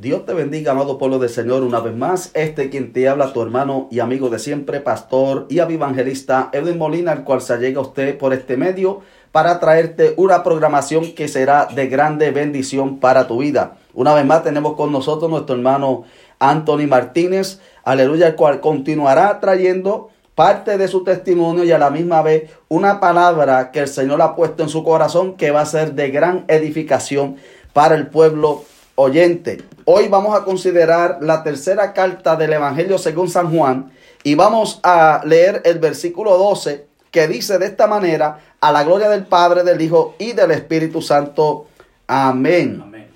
Dios te bendiga, amado pueblo del Señor, una vez más. Este quien te habla, tu hermano y amigo de siempre, pastor y evangelista Edwin Molina, al cual se llega usted por este medio para traerte una programación que será de grande bendición para tu vida. Una vez más tenemos con nosotros nuestro hermano Anthony Martínez, aleluya, el cual continuará trayendo parte de su testimonio y a la misma vez una palabra que el Señor ha puesto en su corazón que va a ser de gran edificación para el pueblo oyente. Hoy vamos a considerar la tercera carta del Evangelio según San Juan y vamos a leer el versículo 12 que dice de esta manera, a la gloria del Padre, del Hijo y del Espíritu Santo. Amén. Amén.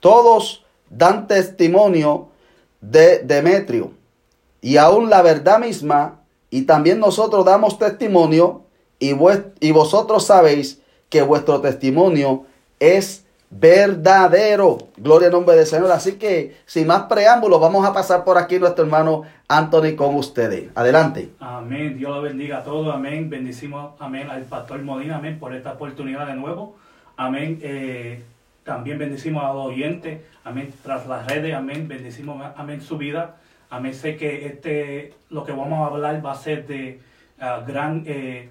Todos dan testimonio de Demetrio y aún la verdad misma, y también nosotros damos testimonio y, y vosotros sabéis que vuestro testimonio es verdadero. Gloria al nombre del Señor. Así que, sin más preámbulos, vamos a pasar por aquí nuestro hermano Anthony con ustedes. Adelante. Amén. Dios lo bendiga a todos. Amén. Bendecimos, amén, al pastor Modina. Amén, por esta oportunidad de nuevo. Amén. Eh, también bendecimos a los oyentes. Amén. Tras las redes. Amén. Bendecimos, amén, su vida. Amén. Sé que este, lo que vamos a hablar va a ser de ah, gran eh,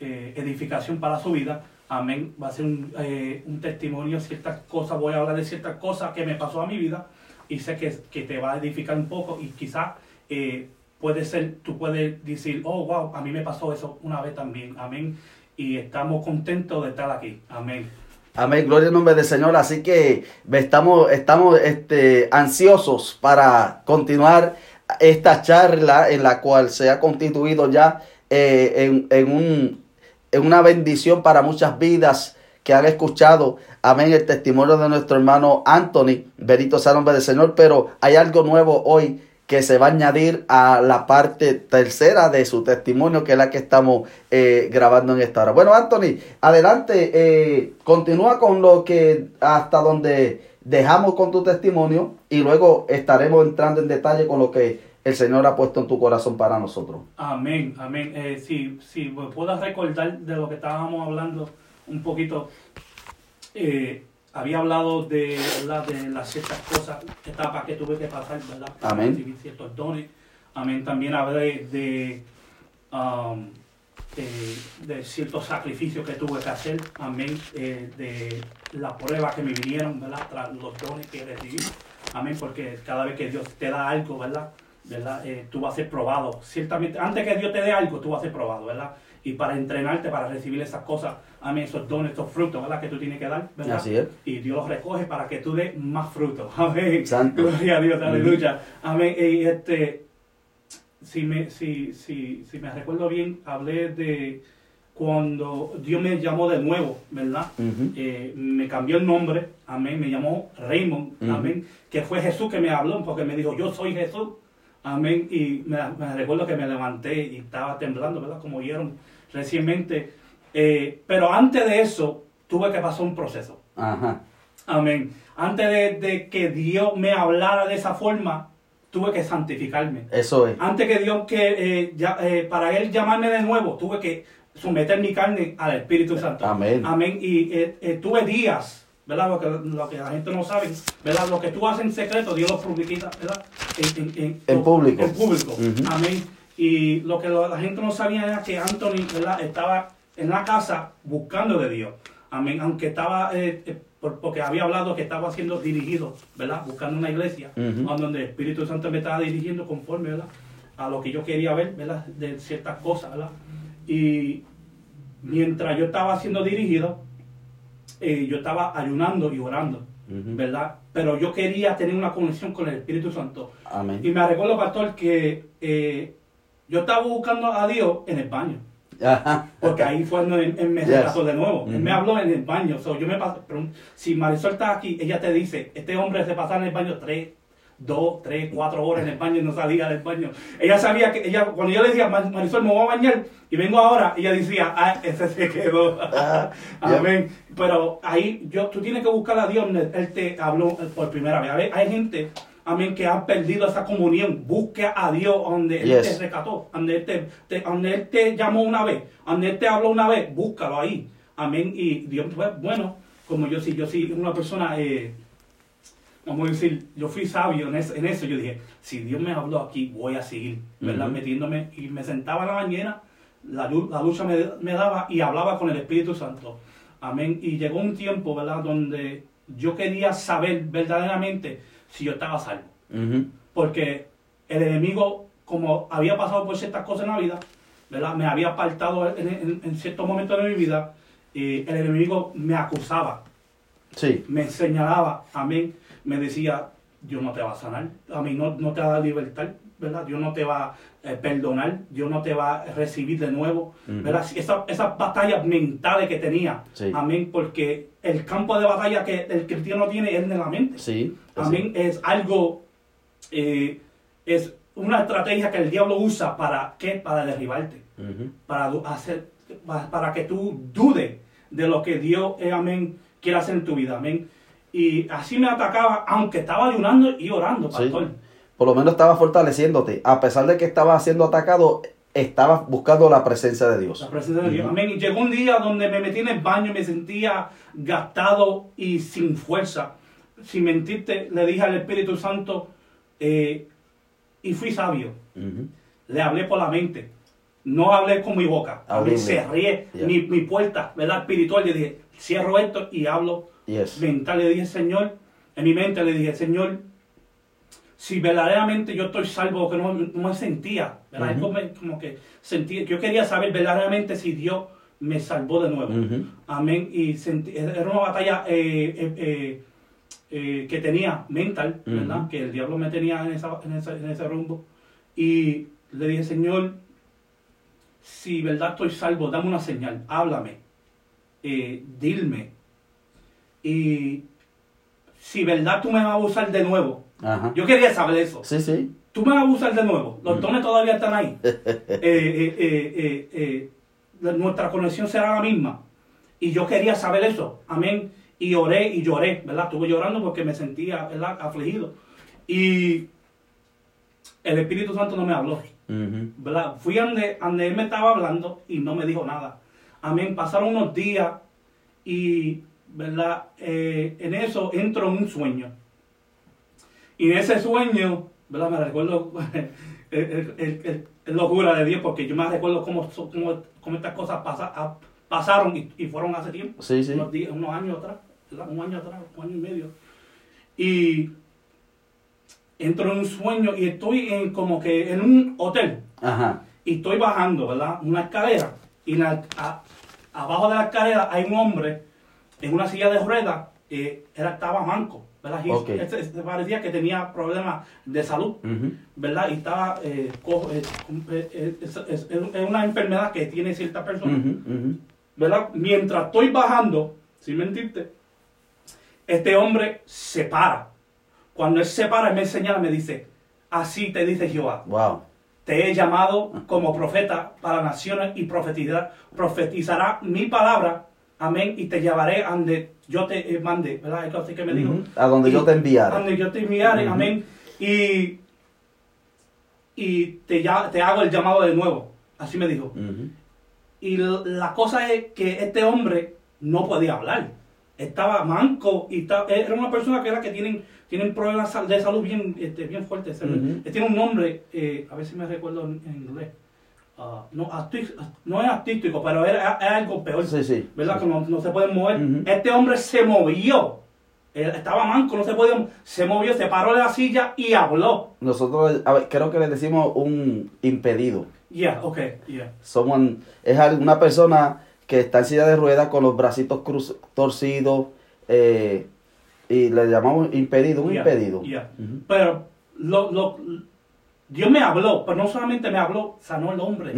eh, edificación para su vida. Amén. Va a ser un, eh, un, testimonio, ciertas cosas, voy a hablar de ciertas cosas que me pasó a mi vida y sé que, que te va a edificar un poco y quizás eh, puede ser, tú puedes decir, oh, wow, a mí me pasó eso una vez también. Amén. Y estamos contentos de estar aquí. Amén. Amén, gloria al nombre del Señor. Así que estamos, estamos este, ansiosos para continuar esta charla en la cual se ha constituido ya eh, en, en un es una bendición para muchas vidas que han escuchado, amén, el testimonio de nuestro hermano Anthony, Benito sea nombre del Señor, pero hay algo nuevo hoy que se va a añadir a la parte tercera de su testimonio, que es la que estamos eh, grabando en esta hora. Bueno, Anthony, adelante, eh, continúa con lo que hasta donde dejamos con tu testimonio y luego estaremos entrando en detalle con lo que el Señor ha puesto en tu corazón para nosotros. Amén, amén. Eh, si, si me puedas recordar de lo que estábamos hablando un poquito, eh, había hablado de, de las ciertas cosas, etapas que tuve que pasar, ¿verdad? amén. recibir ciertos dones. Amén. También hablé de, um, de, ciertos sacrificios que tuve que hacer. Amén. Eh, de las pruebas que me vinieron, ¿verdad? Tras los dones que recibí. Amén. Porque cada vez que Dios te da algo, ¿verdad? ¿Verdad? Eh, tú vas a ser probado. Ciertamente, antes que Dios te dé algo, tú vas a ser probado, ¿verdad? Y para entrenarte, para recibir esas cosas, amén, esos dones, esos frutos, ¿verdad? Que tú tienes que dar, ¿verdad? Así es. Y Dios los recoge para que tú des más frutos. Amén. Santo. Gloria a Dios, aleluya. Amén. Y este, si me, si, si, si me recuerdo bien, hablé de cuando Dios me llamó de nuevo, ¿verdad? Eh, me cambió el nombre, amén, me llamó Raymond, amén, que fue Jesús que me habló, porque me dijo, yo soy Jesús, Amén. Y me, recuerdo que me levanté y estaba temblando, ¿verdad? Como oyeron recientemente. Eh, pero antes de eso, tuve que pasar un proceso. Ajá. Amén. Antes de, que Dios me hablara de esa forma, tuve que santificarme. Eso es. Antes que Dios, que eh, eh, para Él llamarme de nuevo, tuve que someter mi carne al Espíritu Santo. Amén. Amén. Y tuve días ¿verdad? Lo que, lo que la gente no sabe, ¿verdad? Lo que tú haces en secreto, Dios lo publica, ¿verdad? En, público. En público. Amén. Y lo que la gente no sabía era que Anthony, ¿verdad? Estaba en la casa buscando de Dios. Amén. Aunque estaba, eh, eh, porque había hablado que estaba siendo dirigido, ¿verdad? Buscando una iglesia donde el Espíritu Santo me estaba dirigiendo conforme, ¿verdad? A lo que yo quería ver, ¿verdad? De ciertas cosas, ¿verdad? Y mientras yo estaba siendo dirigido, eh, yo estaba ayunando y orando, ¿verdad? Pero yo quería tener una conexión con el Espíritu Santo. Amén. Y me recuerdo, pastor, que eh, yo estaba buscando a Dios en el baño. Porque ahí fue donde él, me yes. de nuevo. Él me habló en el baño. yo me pasé, si Marisol está aquí, ella te dice, este hombre se pasa en el baño tres, dos, tres, cuatro horas en el baño y no salía del baño. Ella sabía que, ella, cuando yo le decía, Marisol, me voy a bañar y vengo ahora, ella decía, ah, ese se quedó. Ah, Amén. Pero ahí, yo, tú tienes que buscar a Dios, Él te habló por primera vez. hay gente, amén, que ha perdido esa comunión. Busque a Dios donde Él te rescató, donde él te, donde él te llamó una vez, donde Él te habló una vez, búscalo ahí. Amén. Y Dios, pues, bueno, como yo sí, yo sí, una persona... Eh, vamos a decir, yo fui sabio en eso, en eso. Yo dije, si Dios me habló aquí, voy a seguir, ¿verdad? Metiéndome y me sentaba en la mañana, la, la lucha me, me, daba y hablaba con el Espíritu Santo. Amén. Y llegó un tiempo, ¿verdad? Donde yo quería saber verdaderamente si yo estaba salvo. Porque el enemigo, como había pasado por ciertas cosas en la vida, ¿verdad? Me había apartado en, en, ciertos momentos de mi vida, y el enemigo me acusaba. Sí. Me señalaba, amén. Me decía, Dios no te va a sanar, a mí no, no te va a dar libertad, ¿verdad? Dios no te va a eh, perdonar, Dios no te va a recibir de nuevo, ¿verdad? esas batallas mentales que tenía, amén, porque el campo de batalla que el cristiano tiene es en la mente, sí, amén, es algo, eh, es una estrategia que el diablo usa para, ¿qué? Para derribarte, para hacer, para, que tú dudes de lo que Dios, eh, amén, quiere hacer en tu vida, amén. Y así me atacaba, aunque estaba ayunando y orando, pastor por lo menos estaba fortaleciéndote. A pesar de que estaba siendo atacado, estaba buscando la presencia de Dios. La presencia de Dios. Amén. Y llegó un día donde me metí en el baño y me sentía gastado y sin fuerza. Sin mentirte, le dije al Espíritu Santo eh, y fui sabio. Le hablé por la mente. No hablé con mi boca. cerré mi, mi, puerta, ¿verdad? Espiritual. Le dije, cierro esto y hablo mental. Le dije, Señor, en mi mente le dije, Señor, si verdaderamente yo estoy salvo, que no, me sentía, ¿verdad? como, que sentía, yo quería saber verdaderamente si Dios me salvó de nuevo. Amén. Y era una batalla eh, eh, eh, que tenía mental, ¿verdad? Que el diablo me tenía en, esa, en, ese rumbo. Y le dije, Señor, si verdad estoy salvo, dame una señal, háblame, dilme. Y si verdad tú me vas a usar de nuevo, yo quería saber eso. Sí, sí. Tú me vas a usar de nuevo. Los dones todavía están ahí. Eh, eh, eh, nuestra conexión será la misma. Y yo quería saber eso. Amén. Y oré y lloré, ¿verdad? Estuve llorando porque me sentía, ¿verdad? Afligido. Y el Espíritu Santo no me habló. ¿verdad? Fui donde, donde él me estaba hablando y no me dijo nada. Amén. Pasaron unos días y, ¿verdad? en eso entro en un sueño. Y en ese sueño, ¿verdad? Me recuerdo, es locura de Dios, porque yo me recuerdo cómo, cómo, estas cosas pasaron y, fueron hace tiempo, sí, sí. Unos, unos años atrás, un año atrás, un año y medio. Y entro en un sueño y estoy en como que en un hotel. Ajá. Y estoy bajando, ¿verdad? Una escalera. Y abajo de la escalera hay un hombre en una silla de ruedas. Eh, era, estaba manco. ¿verdad? se, parecía que tenía problemas de salud, ¿verdad? Y estaba, eh, eh, eh, es, una enfermedad que tiene cierta persona, ¿verdad? Mientras estoy bajando, sin mentirte, este hombre se para. Cuando él se para, él me señala, me dice, así te dice Jehová. Wow. Te he llamado como profeta para naciones y profetizará mi palabra, amén, y te llevaré ande yo te eh, mandé, ¿verdad? Así que me dijo. A donde yo te enviaré. A donde yo te enviaré, amén. Y, y te, te hago el llamado de nuevo. Así me dijo. Y la cosa es que este hombre no podía hablar. Estaba manco y era una persona que era que tienen, tienen problemas de salud bien, este, bien fuertes. Tiene un nombre, eh, a ver si me recuerdo en inglés. Ah, no, no es artístico, pero era, algo peor. Sí, sí, ¿Verdad? Que no, se puede mover. Este hombre se movió. estaba manco, no se podía. Se movió, se paró de la silla y habló. Nosotros, creo que le decimos un impedido. Yeah, ok, yeah. es una persona que está en silla de ruedas con los bracitos cruz, torcidos. Eh, y le llamamos impedido, un impedido. Pero lo, lo, Dios me habló, pero no solamente me habló, sanó el hombre.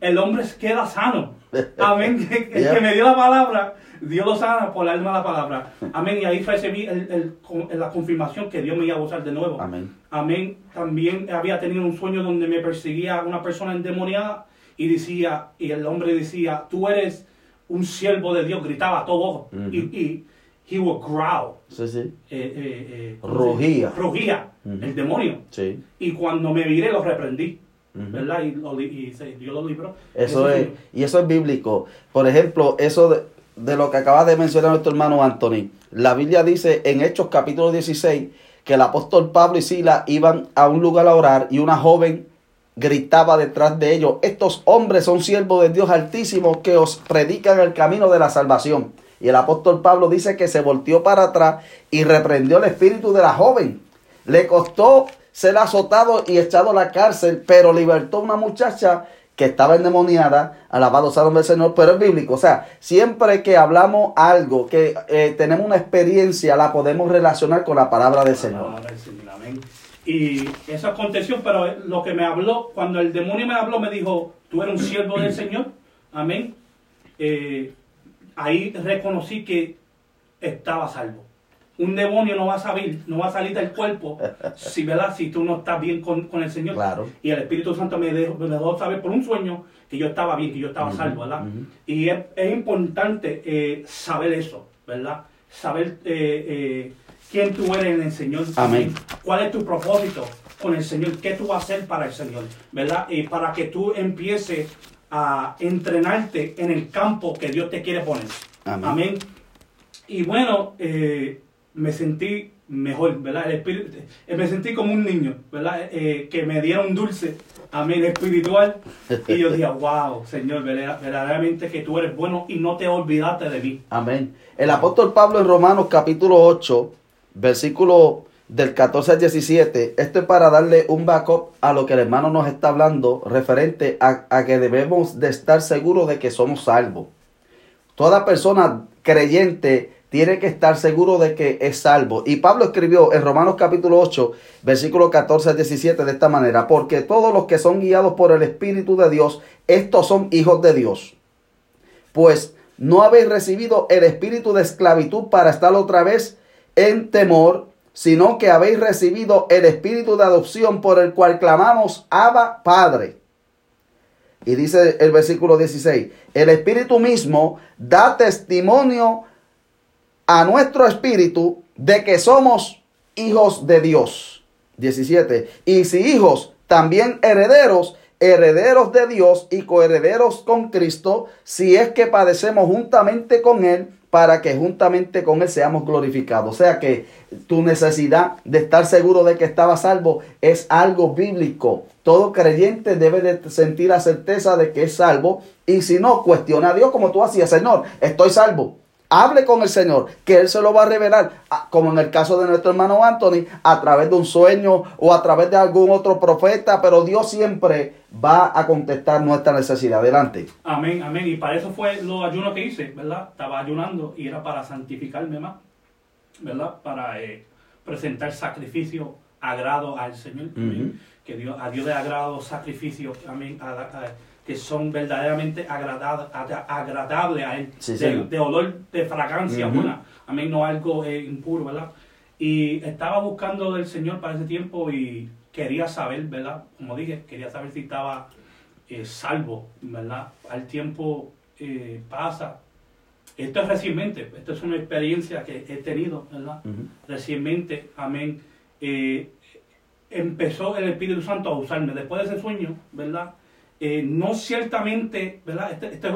El hombre queda sano. Amén. El que me dio la palabra, Dios lo sana por la alma de la palabra. Amén. Y ahí recibí el, la confirmación que Dios me iba a usar de nuevo. Amén. Amén. También había tenido un sueño donde me perseguía una persona endemoniada y decía, y el hombre decía, tú eres un siervo de Dios, gritaba a todo y he would growl. Sí, sí. Eh, eh, eh, rugía. Rugía, el demonio. Sí. Y cuando me viré lo reprendí. ¿Verdad? Y, Dios lo libró. Eso, es, y eso es bíblico. Por ejemplo, eso de lo que acaba de mencionar nuestro hermano Anthony. La Biblia dice en Hechos capítulo 16 que el apóstol Pablo y Sila iban a un lugar a orar y una joven gritaba detrás de ellos, estos hombres son siervos de Dios altísimo que os predican el camino de la salvación. Y el apóstol Pablo dice que se volteó para atrás y reprendió el espíritu de la joven. Le costó ser azotado y echado a la cárcel, pero libertó a una muchacha que estaba endemoniada, alabado sea el Señor, pero es bíblico. O sea, siempre que hablamos algo, que eh, tenemos una experiencia, la podemos relacionar con la palabra del Señor. Y eso aconteció, pero lo que me habló, cuando el demonio me habló, me dijo, tú eres un siervo del Señor. Amén. Eh, ahí reconocí que estaba salvo un demonio no va a salir, no va a salir del cuerpo si, ¿verdad? si tú no estás bien con, el Señor. Y el Espíritu Santo me dejó, saber por un sueño que yo estaba bien, que yo estaba salvo, ¿verdad? Y es, importante eh, saber eso, ¿verdad? Saber eh, eh, quién tú eres en el Señor. Amén. ¿Cuál es tu propósito con el Señor? ¿Qué tú vas a hacer para el Señor? ¿Verdad? Y para que tú empieces a entrenarte en el campo que Dios te quiere poner. Amén. Y bueno, eh, me sentí mejor, ¿verdad? El espíritu, eh, me sentí como un niño, ¿verdad? Eh, que me diera un dulce, amén, espiritual. Y yo dije, wow, Señor, verdaderamente que tú eres bueno y no te olvidaste de mí. Amén. El apóstol Pablo en Romanos capítulo 8, versículo del 14 al 17, esto es para darle un backup a lo que el hermano nos está hablando referente a, que debemos de estar seguros de que somos salvos. Toda persona creyente tiene que estar seguro de que es salvo. Y Pablo escribió en Romanos capítulo 8, versículo 14 al 17 de esta manera, porque todos los que son guiados por el Espíritu de Dios, estos son hijos de Dios. Pues no habéis recibido el espíritu de esclavitud para estar otra vez en temor, sino que habéis recibido el espíritu de adopción por el cual clamamos Abba Padre. Y dice el versículo 16, el espíritu mismo da testimonio a nuestro espíritu de que somos hijos de Dios. 17. Y si hijos, también herederos, herederos de Dios y coherederos con Cristo, si es que padecemos juntamente con Él, para que juntamente con Él seamos glorificados. O sea que tu necesidad de estar seguro de que estaba salvo es algo bíblico. Todo creyente debe de sentir la certeza de que es salvo y si no, cuestiona a Dios como tú hacías, Señor, estoy salvo. Hable con el Señor, que Él se lo va a revelar, como en el caso de nuestro hermano Anthony, a través de un sueño o a través de algún otro profeta, pero Dios siempre va a contestar nuestra necesidad. Adelante. Amén, amén. Y para eso fue los ayunos que hice, ¿verdad? Estaba ayunando y era para santificarme más, ¿verdad? Para eh, presentar sacrificio agrado al Señor. Que Dios, a Dios le agrado sacrificio, amén que son verdaderamente agradables, a Él, de, olor, de fragancia buena, amén, no algo eh, impuro, ¿verdad? Y estaba buscando del Señor para ese tiempo y quería saber, ¿verdad? Como dije, quería saber si estaba eh, salvo, ¿verdad? Al tiempo eh, pasa. Esto es recientemente, esto es una experiencia que he tenido, ¿verdad? Recientemente, amén. empezó el Espíritu Santo a usarme. Después de ese sueño, ¿verdad? Eh, no ciertamente, ¿verdad? Este, este,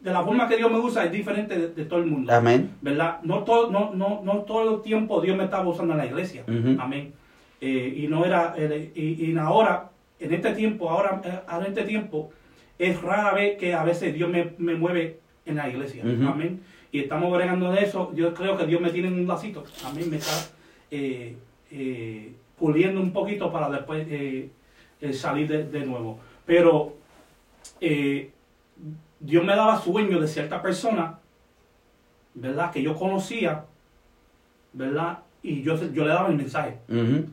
de la forma que Dios me usa es diferente de, todo el mundo. Amén. ¿Verdad? No todo, no, no, no todo el tiempo Dios me estaba usando en la iglesia. Amén. Eh, y no era, eh, y, ahora, en este tiempo, ahora, en este tiempo, es rara vez que a veces Dios me, mueve en la iglesia. Amén. Y estamos bregando de eso. Yo creo que Dios me tiene en un lacito. Amén. Me está puliendo un poquito para después salir de nuevo. Pero eh, Dios me daba sueños de cierta persona, ¿verdad? Que yo conocía, ¿verdad? Y yo, yo le daba el mensaje.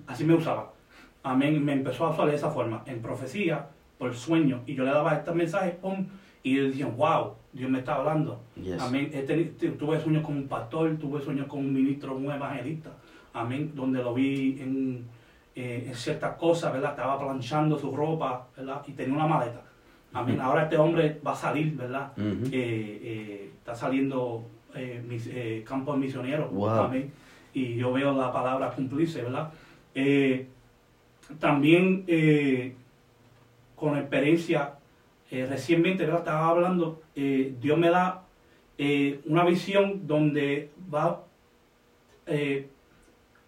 Así me usaba. Amén. Me empezó a usar de esa forma, en profecía, por sueño. Y yo le daba este mensaje, ¡pum! Y ellos decían, wow, Dios me está hablando. Amén. tuve sueños con un pastor, tuve sueños con un ministro, un evangelista. Amén. Donde lo vi en eh, en ciertas cosas, ¿verdad? Estaba planchando su ropa, ¿verdad? Y tenía una maleta. Amén. Ahora este hombre va a salir, ¿verdad? Eh, eh, está saliendo mis, campos misioneros. Amén. Y yo veo la palabra cumplirse, ¿verdad? también con experiencia, recientemente, ¿verdad? Estaba hablando, Dios me da eh, una visión donde va, eh,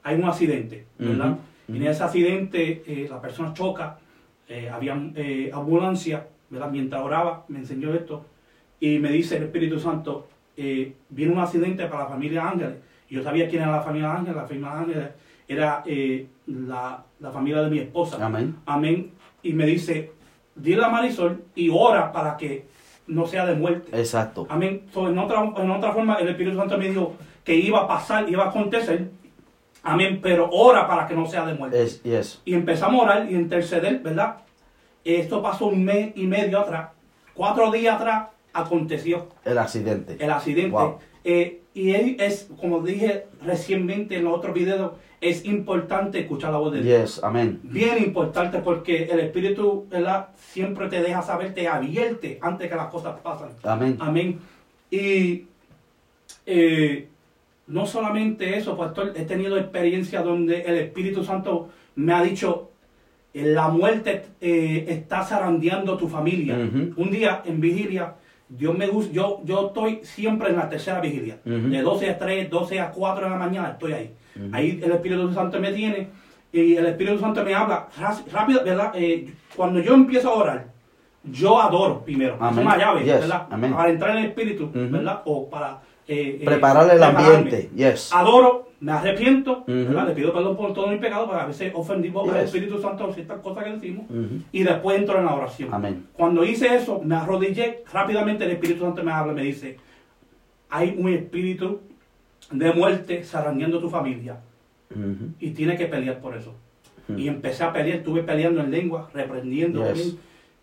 hay un accidente, ¿verdad? Y en ese accidente eh, la persona choca, había ambulancia, ¿verdad? Mientras oraba me enseñó esto y me dice el Espíritu Santo, viene un accidente para la familia Ángeles. Yo sabía quién era la familia Ángeles, la familia Ángeles era la, la, familia de mi esposa. Amén. Amén. Y me dice, dile a Marisol y ora para que no sea de muerte. Exacto. Amén. en, otra, en otra forma, el Espíritu Santo me dijo que iba a pasar, iba a acontecer. Amén. Pero ora para que no sea de muerte. Es, Y empezamos a orar y interceder, ¿verdad? Esto pasó un mes y medio atrás. Cuatro días atrás aconteció. El accidente. El accidente. Eh, y es, como dije recientemente en los otros videos, es importante escuchar la voz de Dios. amén. Bien importante porque el Espíritu ¿verdad? siempre te deja saber, te advierte antes que las cosas pasen. Amén. Amén. Y eh, no solamente eso, pastor, he tenido experiencia donde el Espíritu Santo me ha dicho, la muerte eh, está zarandeando tu familia. Un día en vigilia, Dios me gusta, yo, yo estoy siempre en la tercera vigilia. De 12 a 3, 12 a 4 de la mañana estoy ahí. Ahí el Espíritu Santo me tiene y el Espíritu Santo me habla rápido, ¿verdad? Eh, cuando yo empiezo a orar, yo adoro primero. Es una llave, ¿verdad? Para entrar en el Espíritu, ¿verdad? O para... Eh, eh, Preparar el ambiente, yes. Adoro, me arrepiento, ¿verdad? Le pido perdón por todo mi pecado, porque a veces ofendimos al Espíritu Santo por ciertas cosas que decimos, y después entro en la oración. Amén. Cuando hice eso, me arrodillé, rápidamente el Espíritu Santo me habla y me dice, hay un espíritu de muerte zarandeando tu familia. Y tiene que pelear por eso. Y empecé a pelear, estuve peleando en lengua, reprendiendo.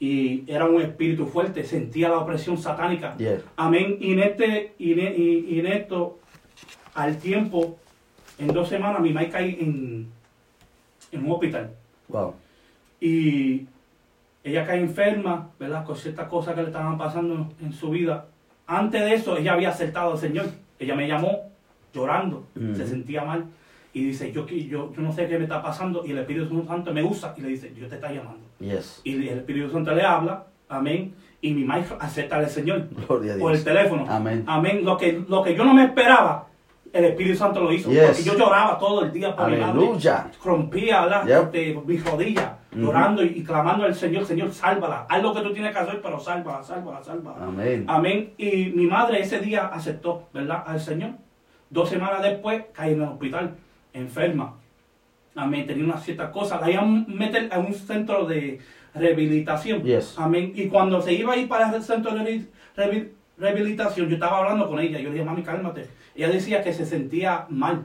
Y era un espíritu fuerte, sentía la opresión satánica. Amén. Y en, este, y, y, en esto, al tiempo, en dos semanas, mi madre cae en, en un hospital. Wow. Y ella cae enferma, ¿verdad? Con ciertas cosas que le estaban pasando en su vida. Antes de eso, ella había aceptado al Señor. Ella me llamó llorando, se sentía mal. Y dice, yo, yo, yo no sé qué me está pasando. Y el Espíritu Santo me usa y le dice, Dios te está llamando. Y el Espíritu Santo le habla, amén. Y mi madre acepta al Señor por el teléfono. Amén. Amén. Lo que, lo que yo no me esperaba, el Espíritu Santo lo hizo. Porque yo lloraba todo el día por mi madre. Rompía de, mis rodillas, llorando y, clamando al Señor, Señor, sálvala. Haz lo que tú tienes que hacer, pero sálvala, sálvala, sálvala. Amén. Amén. Y mi madre ese día aceptó, ¿verdad? Al Señor. Dos semanas después cae en el hospital, enferma. Amén. Tenía una cierta cosa. La iban a meter a un centro de rehabilitación. Amén. Y cuando se iba a ir para el centro de rehabilitación, yo estaba hablando con ella. Yo le dije, mami, cálmate. Ella decía que se sentía mal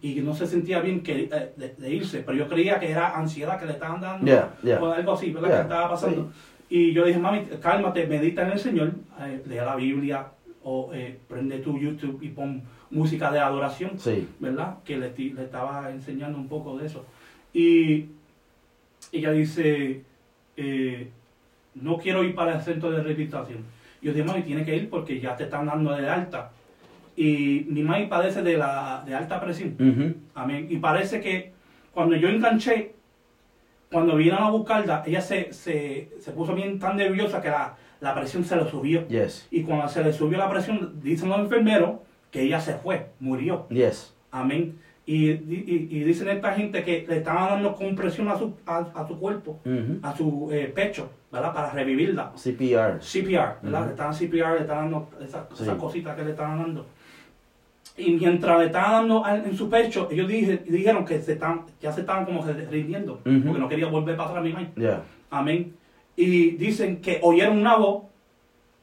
y que no se sentía bien que, eh, de, irse. Pero yo creía que era ansiedad que le estaban dando o algo así, ¿verdad? Que estaba pasando. Y yo dije, mami, cálmate, medita en el Señor, eh, lea la Biblia o eh, prende tu YouTube y pon música de adoración, ¿verdad? Que le, le, estaba enseñando un poco de eso. Y ella dice, eh, no quiero ir para el centro de rehabilitación. Yo dije, mami, tiene que ir porque ya te están dando de alta. Y mi mami padece de, la, de alta presión. Amén. Y parece que cuando yo enganché, cuando vinieron a buscarla, ella se, se, se puso bien tan nerviosa que la, la presión se le subió. Y cuando se le subió la presión, dicen los enfermeros que ella se fue, murió. Yes. Amén. Y, y, dicen esta gente que le estaban dando compresión a su, a, su cuerpo, a su eh, pecho, ¿verdad? Para revivirla. CPR. CPR, ¿verdad? Le estaban CPR, le estaban dando esas, cositas que le estaban dando. Y mientras le estaban dando en su pecho, ellos dijeron que se están, ya se estaban como rindiendo, porque no querían volver a pasar a mi madre. Amén. Y dicen que oyeron una voz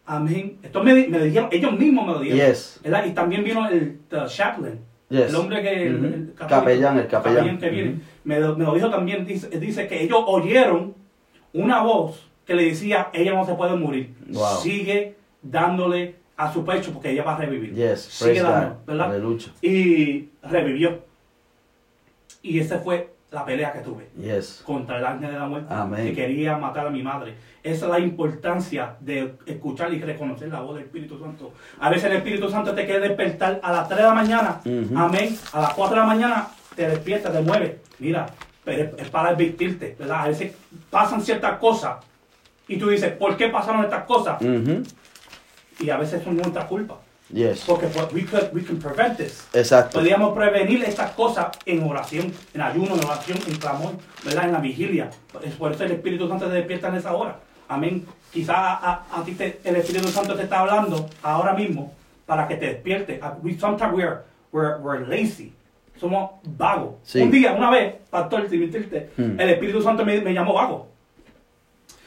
Amén. Esto me, me, dijeron, ellos mismos me lo dijeron. Yes. Y también vino el chaplain. El hombre que. el, capellán, el capellán. que viene. me, me, lo dijo también. Dice, dice, que ellos oyeron una voz que le decía: ella no se puede morir. Sigue dándole a su pecho porque ella va a revivir. Yes. Sigue dando, ¿verdad? Y revivió. Y ese fue la pelea que tuve contra el ángel de la muerte que quería matar a mi madre. Esa es la importancia de escuchar y reconocer la voz del Espíritu Santo. A veces el Espíritu Santo te quiere despertar a las 3 de la mañana, amén, a las 4 de la mañana te despierta, te mueve. Mira, pero es para advertirte, ¿verdad? A veces pasan ciertas cosas y tú dices, ¿por qué pasaron estas cosas? Y a veces son nuestra culpa. Yes. Porque we, could, we can prevent this. Exacto. Podríamos prevenir estas cosas en oración, en ayuno, en oración, en clamor, ¿verdad? En la vigilia. Es por eso el Espíritu Santo se despierta en esa hora. Amén. Quizás a, a, ti te, el Espíritu Santo te está hablando ahora mismo para que te despierte. We, sometimes we're, we're, we're lazy. Somos vagos. Un día, una vez, pastor, sin mentirte, hmm. el Espíritu Santo me, me llamó vago.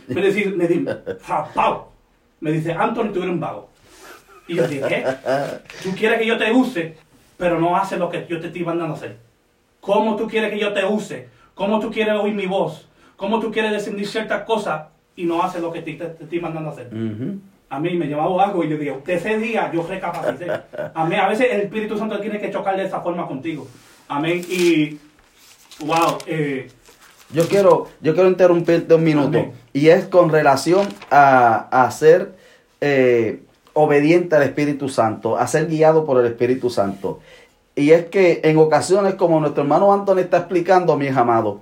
Me dice, me dice, Me dice, Anthony, tú eres un vago. Y yo dije, ¿qué? Tú quieres que yo te use, pero no haces lo que yo te estoy mandando a hacer. ¿Cómo tú quieres que yo te use? ¿Cómo tú quieres oír mi voz? ¿Cómo tú quieres descender ciertas cosas y no haces lo que te, estoy mandando a hacer? A mí me llevaba algo y yo dije, ese día yo recapacité. Amén. A veces el Espíritu Santo tiene que chocar de esa forma contigo. Amén. Y, wow. Eh, yo quiero, yo quiero interrumpirte un minuto. Y es con relación a, a ser eh, obediente al Espíritu Santo, a ser guiado por el Espíritu Santo. Y es que en ocasiones, como nuestro hermano Anthony está explicando, mi amado,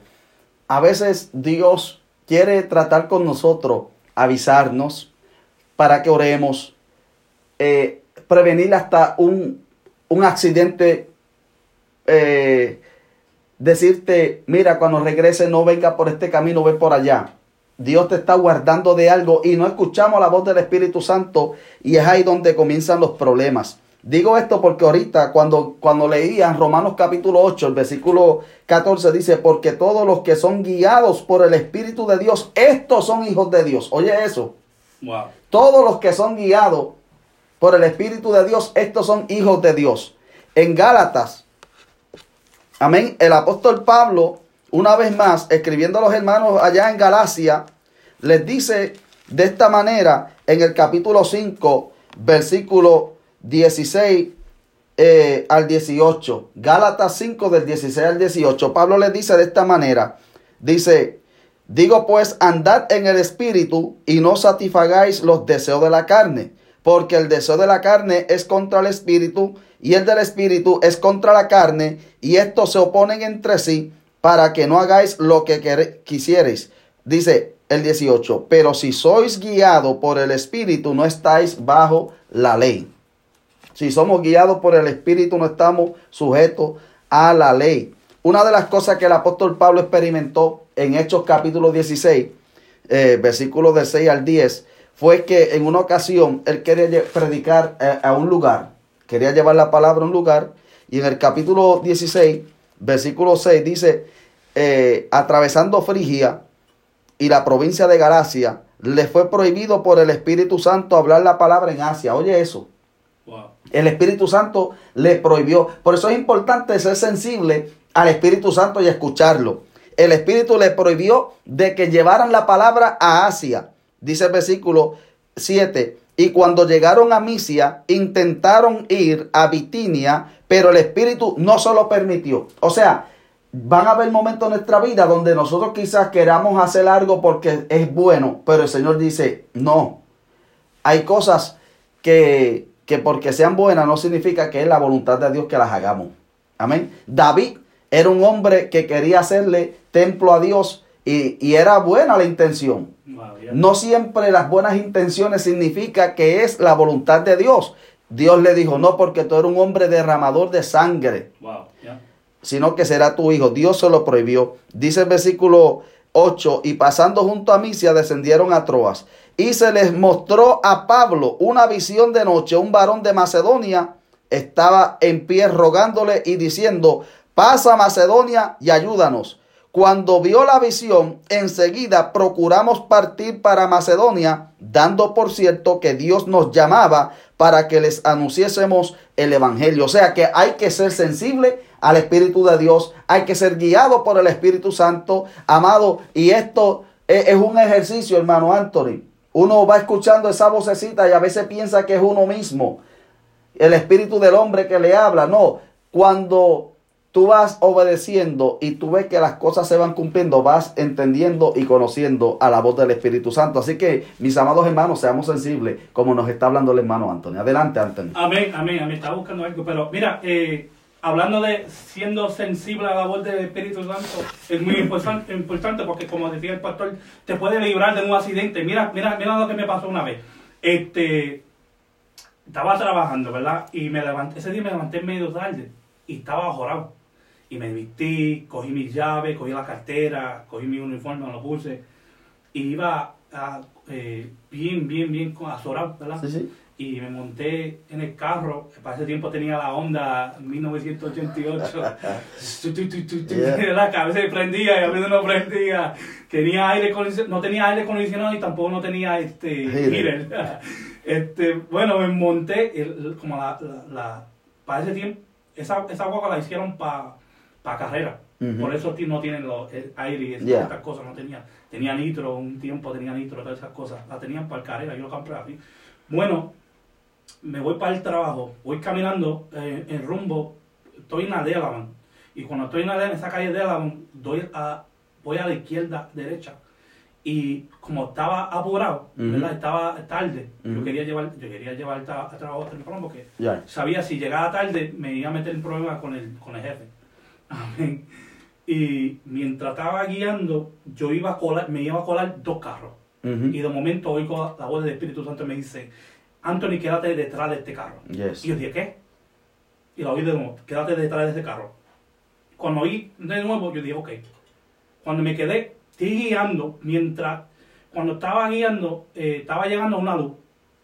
a veces Dios quiere tratar con nosotros, avisarnos para que oremos, eh, prevenir hasta un, un accidente eh, decirte, mira, cuando regrese no venga por este camino, ve por allá. Dios te está guardando de algo y no escuchamos la voz del Espíritu Santo y es ahí donde comienzan los problemas. Digo esto porque ahorita cuando, cuando leían Romanos capítulo 8, el versículo 14 dice, porque todos los que son guiados por el Espíritu de Dios, estos son hijos de Dios. Oye eso. Todos los que son guiados por el Espíritu de Dios, estos son hijos de Dios. En Gálatas Amén. El apóstol Pablo, una vez más, escribiendo a los hermanos allá en Galacia, les dice de esta manera en el capítulo 5, versículo 16 eh, al 18. Gálatas 5 del 16 al 18. Pablo les dice de esta manera. Dice, digo pues, andad en el espíritu y no satisfagáis los deseos de la carne, porque el deseo de la carne es contra el espíritu y el del espíritu es contra la carne, y estos se oponen entre sí para que no hagáis lo que quisierais. Dice el 18, pero si sois guiados por el espíritu, no estáis bajo la ley. Si somos guiados por el espíritu, no estamos sujetos a la ley. Una de las cosas que el apóstol Pablo experimentó en Hechos capítulo 16, eh, versículos de 6 al 10, fue que en una ocasión él quería predicar eh, a un lugar quería llevar la palabra a un lugar. Y en el capítulo 16, versículo 6, dice, eh, atravesando Frigia y la provincia de Galacia, le fue prohibido por el Espíritu Santo hablar la palabra en Asia. Oye eso. El Espíritu Santo le prohibió. Por eso es importante ser sensible al Espíritu Santo y escucharlo. El Espíritu le prohibió de que llevaran la palabra a Asia. Dice el versículo 7. Y cuando llegaron a Misia, intentaron ir a Bitinia, pero el Espíritu no se lo permitió. O sea, van a haber momentos en nuestra vida donde nosotros quizás queramos hacer algo porque es bueno, pero el Señor dice, no. Hay cosas que, que porque sean buenas no significa que es la voluntad de Dios que las hagamos. Amén. David era un hombre que quería hacerle templo a Dios y, y era buena la intención. No siempre las buenas intenciones significa que es la voluntad de Dios. Dios le dijo, no, porque tú eres un hombre derramador de sangre, sino que será tu hijo. Dios se lo prohibió. Dice el versículo 8, y pasando junto a Misia descendieron a Troas. Y se les mostró a Pablo una visión de noche. Un varón de Macedonia estaba en pie rogándole y diciendo, pasa Macedonia y ayúdanos. Cuando vio la visión, enseguida procuramos partir para Macedonia, dando por cierto que Dios nos llamaba para que les anunciésemos el Evangelio. O sea que hay que ser sensible al Espíritu de Dios, hay que ser guiado por el Espíritu Santo, amado. Y esto es, un ejercicio, hermano Anthony. Uno va escuchando esa vocecita y a veces piensa que es uno mismo, el Espíritu del hombre que le habla. No, cuando tú vas obedeciendo y tú ves que las cosas se van cumpliendo, vas entendiendo y conociendo a la voz del Espíritu Santo. Así que, mis amados hermanos, seamos sensibles, como nos está hablando el hermano Antonio. Adelante, Antonio. Amén, amén, amén. Estaba buscando algo, pero mira, eh, hablando de siendo sensible a la voz del Espíritu Santo, es muy importante, importante porque, como decía el pastor, te puede librar de un accidente. Mira, mira, mira lo que me pasó una vez. Este, estaba trabajando, ¿verdad? Y me levanté, ese día me levanté medio tarde y estaba jorado. Y me vestí, cogí mis llaves, cogí la cartera, cogí mi uniforme, me lo puse. Y iba a, eh, bien, bien, bien azorado, ¿verdad? Sí, sí y me monté en el carro. Para ese tiempo tenía la Honda 1988. La cabeza me prendía y a veces no prendía. Tenía aire no tenía aire acondicionado y tampoco no tenía este este Bueno, me monté como la, la, para ese tiempo. Esa, esa guagua la hicieron para pa carrera. Por eso no tienen los, el aire y esas, cosas. No tenía, tenía nitro, un tiempo tenía nitro, todas esas cosas. La tenían para carrera, yo lo compré así. Bueno, me voy para el trabajo, voy caminando eh, en rumbo, estoy en la Delavan. Y cuando estoy en, la, en esa calle Delavan, doy a, voy a la izquierda, derecha. Y como estaba apurado, ¿verdad? Estaba tarde, yo quería llevar, yo quería llevar el, trabajo temprano porque sabía si llegaba tarde me iba a meter en problemas con el, con el jefe. Amén. Y mientras estaba guiando, yo iba a colar, me iba a colar dos carros. Y de momento oigo la voz del Espíritu Santo me dice, Anthony, quédate detrás de este carro. Y yo dije, ¿qué? Y lo oí de nuevo, quédate detrás de este carro. Cuando oí de nuevo, yo dije, ok. Cuando me quedé, estoy guiando, mientras, cuando estaba guiando, eh, estaba llegando a una luz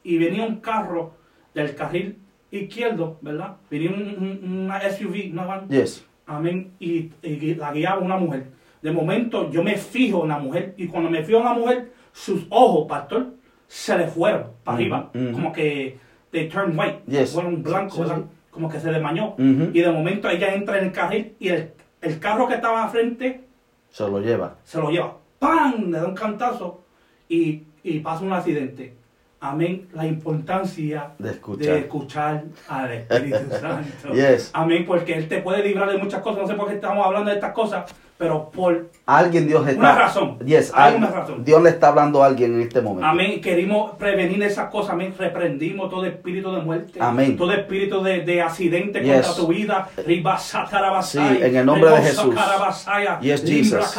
y venía un carro del carril izquierdo, ¿verdad? Venía una SUV, una van. Yes. Amén. Y, y, la guiaba una mujer. De momento yo me fijo en la mujer y cuando me fijo en la mujer, sus ojos, pastor, se le fueron para arriba, como que they turned white, fueron blancos, como que se desmañó. Y de momento ella entra en el carril y el, el carro que estaba frente se lo lleva. Se lo lleva. ¡Pam! Le da un cantazo y, y pasa un accidente. Amén. La importancia de escuchar, escuchar al Espíritu Santo. yes. Amén. Porque Él te puede librar de muchas cosas. No sé por qué estamos hablando de estas cosas pero por alguien Dios está una razón. Yes, hay una razón. Dios le está hablando a alguien en este momento. Amén queremos prevenir esas cosas amén. Reprendimos todo espíritu de muerte amén. todo espíritu de, de accidente contra tu vida. Sí, en el nombre de Jesús. yes, Jesus.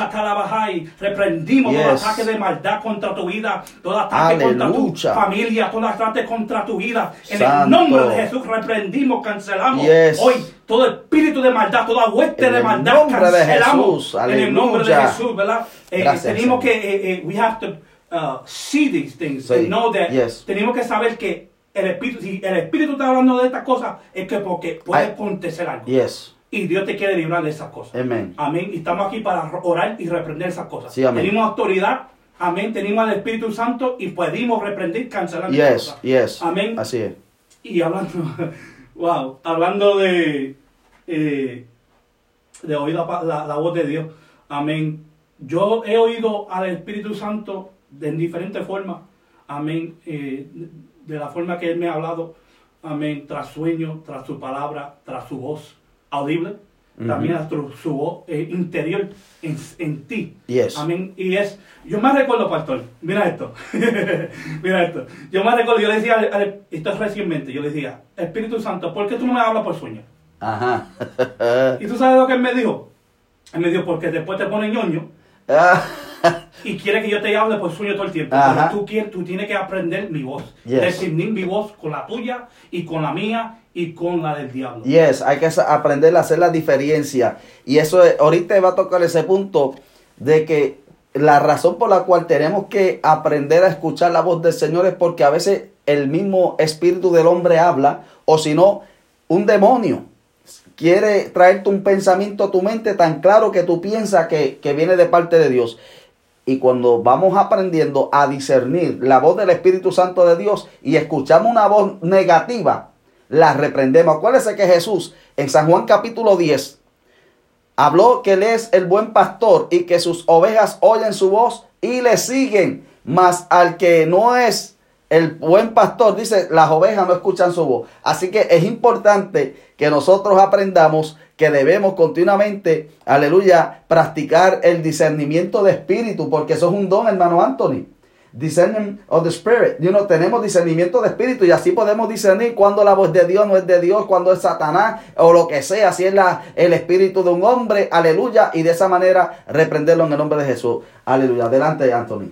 reprendimos todo ataque de maldad contra tu vida todo ataque contra tu familia todo ataque contra tu vida. En el nombre de Jesús reprendimos cancelamos. Hoy todo espíritu de maldad, toda hueste de maldad, cancelamos en el nombre de Jesús, ¿verdad? Eh, tenemos que, eh, eh, we have to uh, see these things, and know that, tenemos que saber que el espíritu, si el espíritu está hablando de estas cosas, es que porque puede acontecer algo. Yes. Y Dios te quiere librar de esas cosas. Amén. Amén. Y estamos aquí para orar y reprender esas cosas. Sí, amén. Tenemos autoridad. Amén. Tenemos al Espíritu Santo y podemos reprender, cancelar yes, cosas. Yes. Amén. Así es. Y hablando Wow, hablando de, eh, de oír la, voz de Dios, amén. Yo he oído al Espíritu Santo de diferentes formas, amén, eh, de la forma que Él me ha hablado, amén, tras sueño, tras su palabra, tras su voz audible, también tras su voz eh, interior en, ti. Amén. Y es, yo me recuerdo, pastor, mira esto, mira esto. Yo me recuerdo, yo le decía, esto es recientemente, yo le decía, Espíritu Santo, ¿por qué tú no me hablas por sueño? Ajá. ¿Y tú sabes lo que él me dijo? Él me dijo, porque después te pone ñoño. Y quiere que yo te hable por sueño todo el tiempo. Pero tú, quieres, tú tienes que aprender mi voz. Discernir mi voz con la tuya y con la mía y con la del diablo. Yes, hay que aprender a hacer la diferencia. Y eso ahorita va a tocar ese punto de que la razón por la cual tenemos que aprender a escuchar la voz del Señor es porque a veces el mismo espíritu del hombre habla o si no, un demonio quiere traerte un pensamiento a tu mente tan claro que tú piensas que, viene de parte de Dios. Y cuando vamos aprendiendo a discernir la voz del Espíritu Santo de Dios y escuchamos una voz negativa, la reprendemos. Acuérdese que Jesús en San Juan capítulo 10 habló que Él es el buen pastor y que sus ovejas oyen su voz y le siguen. Mas al que no es el buen pastor dice, las ovejas no escuchan su voz. Así que es importante que nosotros aprendamos que debemos continuamente, aleluya, practicar el discernimiento de espíritu, porque eso es un don, hermano Anthony. Discerning of the Spirit. You know, tenemos discernimiento de espíritu y así podemos discernir cuando la voz de Dios no es de Dios, cuando es Satanás o lo que sea, si es la, el espíritu de un hombre, aleluya, y de esa manera reprenderlo en el nombre de Jesús. Aleluya. Adelante, Anthony.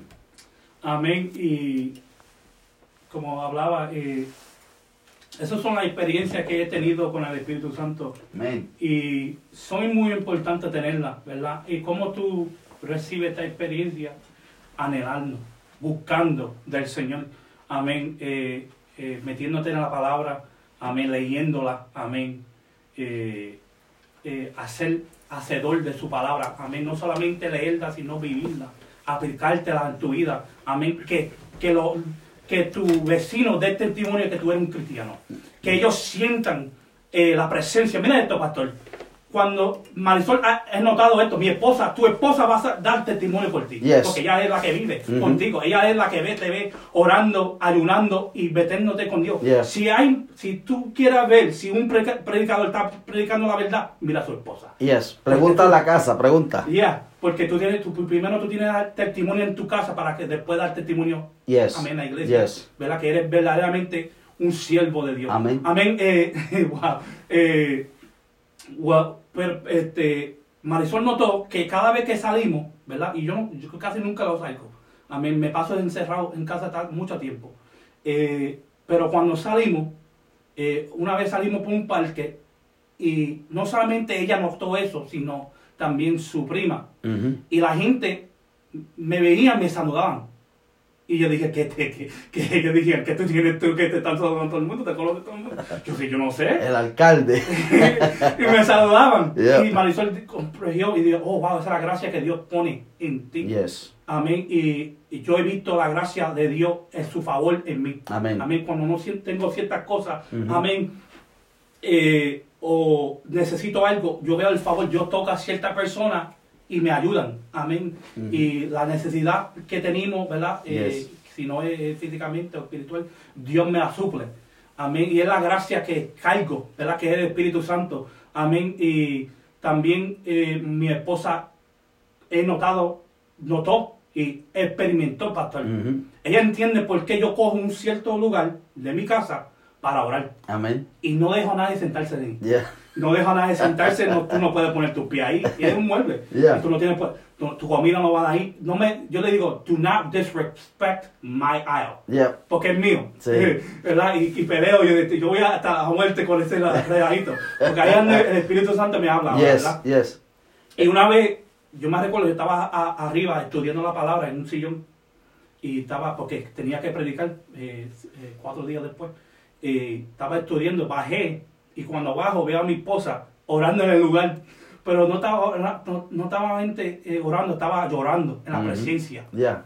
Amén. Y como hablaba, eh, esas son las experiencias que he tenido con el Espíritu Santo. Y son muy importantes tenerlas, ¿verdad? Y cómo tú recibes esta experiencia, anhelando, buscando del Señor. Amén. Eh, eh, metiéndote en la palabra, amén, leyéndola, amén. Eh, hacer hacedor de su palabra, amén. No solamente leerla, sino vivirla, aplicártela en tu vida, amén. Que, que lo, que tu vecino dé testimonio de que tú eres un cristiano. Que ellos sientan eh, la presencia. Mira esto, pastor. Cuando Marisol ha, notado esto, mi esposa, tu esposa va a dar testimonio por ti. Porque ella es la que vive contigo. Ella es la que ve, te ve orando, ayunando y metiéndote con Dios. Si hay, si tú quieras ver si un predicador está predicando la verdad, mira a su esposa. Yes. Pregunta en la casa, pregunta. Ya. Porque tú tienes, tú, primero tú tienes testimonio en tu casa para que después dar testimonio yes. amén, a la iglesia. ¿Verdad? Que eres verdaderamente un siervo de Dios. Amén. Amén. Eh, wow. Eh, este, Marisol notó que cada vez que salimos, ¿verdad? Y yo, yo casi nunca lo salgo. Amén. Me paso encerrado en casa mucho tiempo. Eh, pero cuando salimos, eh, una vez salimos por un parque y no solamente ella notó eso, sino también su prima. Y la gente me veía, me saludaban. Y yo dije, ¿qué, qué, qué, Yo dije, ¿qué tú tienes tú que te están saludando todo el mundo? ¿Te conoces todo el mundo? Yo dije, yo no sé. El alcalde. y me saludaban. Y Marisol comprendió y dijo, oh, wow, esa es la gracia que Dios pone en ti. Yes. Amén. Y, y, yo he visto la gracia de Dios en su favor en mí. Amén. Amén. Cuando no tengo ciertas cosas, amén. Eh, o necesito algo, yo veo el favor, yo toco a cierta persona y me ayudan. Amén. Y la necesidad que tenemos, ¿verdad? Eh, si no es físicamente o espiritual, Dios me la suple. Amén. Y es la gracia que caigo, ¿verdad? Que es el Espíritu Santo. Amén. Y también eh, mi esposa he notado, notó y experimentó, pastor. Ella entiende por qué yo cojo un cierto lugar de mi casa para orar. Amén. Y no dejo a nadie sentarse ahí. No dejo a nadie sentarse, no, tú no puedes poner tu pie ahí. Y es un mueble. Tú no tienes, tu, comida no va ahí. No me, yo le digo, do not disrespect my aisle. Porque es mío. Sí. ¿Verdad? Y, y, peleo, yo, yo voy hasta a muerte con ese regalito. Porque ahí el Espíritu Santo me habla. Yes, ¿verdad? Yes. Y una vez, yo me recuerdo, yo estaba arriba estudiando la palabra en un sillón. Y estaba, porque tenía que predicar eh, eh, cuatro días después estaba estudiando, bajé y cuando bajo veo a mi esposa orando en el lugar, pero no estaba, no, estaba gente, eh, orando, estaba llorando en la presencia. Ya.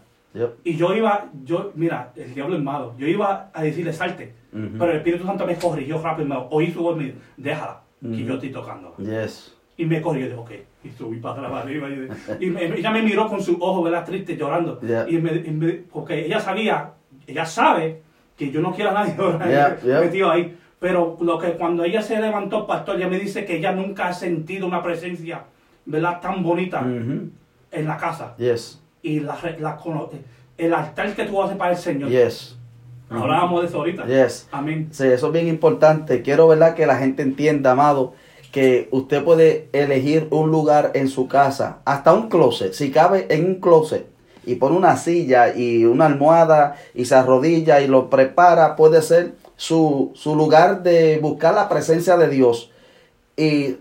Y yo iba, yo, mira, el diablo es malo, yo iba a decirle salte, pero el Espíritu Santo me corrigió rápido, me oí su voz y me dijo, déjala, que yo estoy tocando. Yes. Y me corrió y dije, ok, y subí para atrás, arriba. Y, ella me miró con su ojo, ¿verdad? Triste, llorando. Y, me, porque ella sabía, ella sabe que yo no quiero a nadie metido ahí. Pero lo que cuando ella se levantó, pastor, ella me dice que ella nunca ha sentido una presencia, ¿verdad? Tan bonita en la casa. Yes. Y la, la, el altar que tú haces para el Señor. Yes. Hablábamos de eso ahorita. Yes. Amén. Sí, eso es bien importante. Quiero, ¿verdad? Que la gente entienda, amado, que usted puede elegir un lugar en su casa, hasta un closet, si cabe en un closet y pone una silla y una almohada y se arrodilla y lo prepara, puede ser su, lugar de buscar la presencia de Dios. Y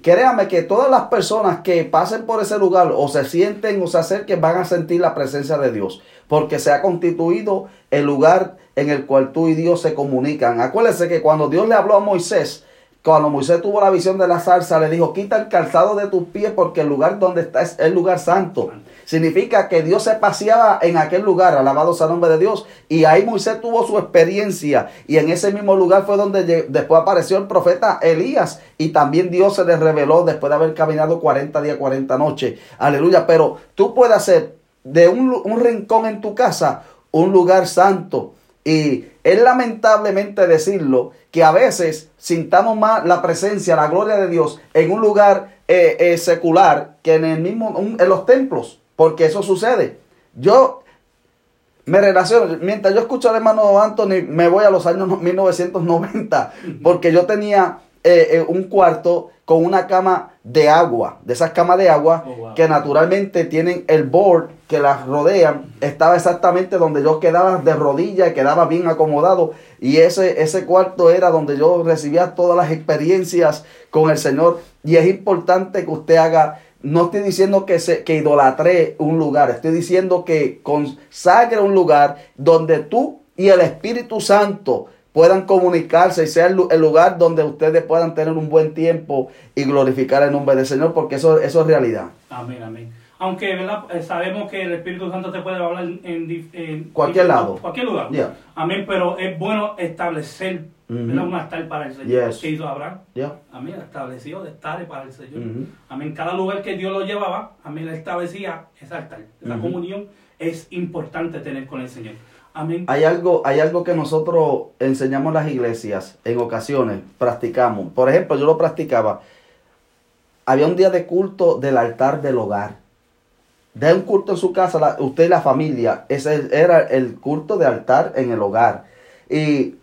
créame que todas las personas que pasen por ese lugar o se sienten o se acerquen van a sentir la presencia de Dios, porque se ha constituido el lugar en el cual tú y Dios se comunican. Acuérdense que cuando Dios le habló a Moisés, cuando Moisés tuvo la visión de la zarza, le dijo, quita el calzado de tus pies porque el lugar donde está es el lugar santo. Significa que Dios se paseaba en aquel lugar, alabado sea el nombre de Dios. Y ahí Moisés tuvo su experiencia. Y en ese mismo lugar fue donde después apareció el profeta Elías. Y también Dios se le reveló después de haber caminado 40 días, 40 noches. Aleluya. Pero tú puedes hacer de un, un rincón en tu casa un lugar santo. Y es lamentablemente decirlo que a veces sintamos más la presencia, la gloria de Dios en un lugar eh, eh, secular que en el mismo, en los templos, porque eso sucede. Yo me relaciono, mientras yo escucho al hermano Anthony, me voy a los años 1990, porque yo tenía eh, eh, un cuarto con una cama de agua, de esas camas de agua oh, que naturalmente tienen el board que las rodean, estaba exactamente donde yo quedaba de rodillas y quedaba bien acomodado. Y ese, ese cuarto era donde yo recibía todas las experiencias con el Señor. Y es importante que usted haga no estoy diciendo que, se, que idolatre un lugar, estoy diciendo que consagre un lugar donde tú y el Espíritu Santo puedan comunicarse y sea el, lugar donde ustedes puedan tener un buen tiempo y glorificar el nombre del Señor, porque eso, eso es realidad. Amén, amén. Aunque ¿verdad? Eh, sabemos que el Espíritu Santo te puede hablar en, cualquier lado. Cualquier lugar. Amén, pero es bueno establecer un altar para el Señor. Yes. Que hizo Abraham. Amén, estableció de estar para el Señor. Amén, cada lugar que Dios lo llevaba, amén, establecía ese altar. Esa comunión es importante tener con el Señor. Hay algo, hay algo que nosotros enseñamos en las iglesias, en ocasiones, practicamos. Por ejemplo, yo lo practicaba. Había un día de culto del altar del hogar. De un culto en su casa, usted y la familia. Ese era el culto de altar en el hogar. Y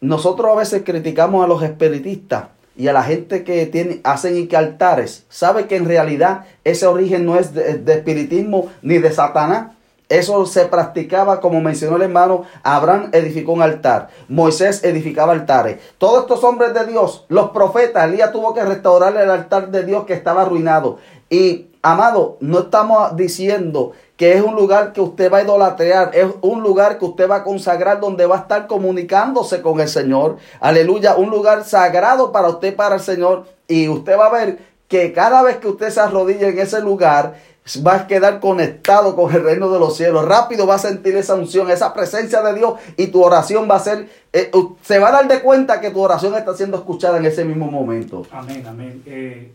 nosotros a veces criticamos a los espiritistas y a la gente que tiene, hacen y que altares. Sabe que en realidad ese origen no es de espiritismo ni de Satanás. Eso se practicaba, como mencionó el hermano, Abraham edificó un altar, Moisés edificaba altares. Todos estos hombres de Dios, los profetas, Elías tuvo que restaurar el altar de Dios que estaba arruinado. Y, amado, no estamos diciendo que es un lugar que usted va a idolatrear, es un lugar que usted va a consagrar donde va a estar comunicándose con el Señor. Aleluya, un lugar sagrado para usted, para el Señor. Y usted va a ver que cada vez que usted se arrodilla en ese lugar, va a quedar conectado con el reino de los cielos. Rápido va a sentir esa unción, esa presencia de Dios y tu oración va a ser, eh, se va a dar de cuenta que tu oración está siendo escuchada en ese mismo momento. Amén, amén. Eh,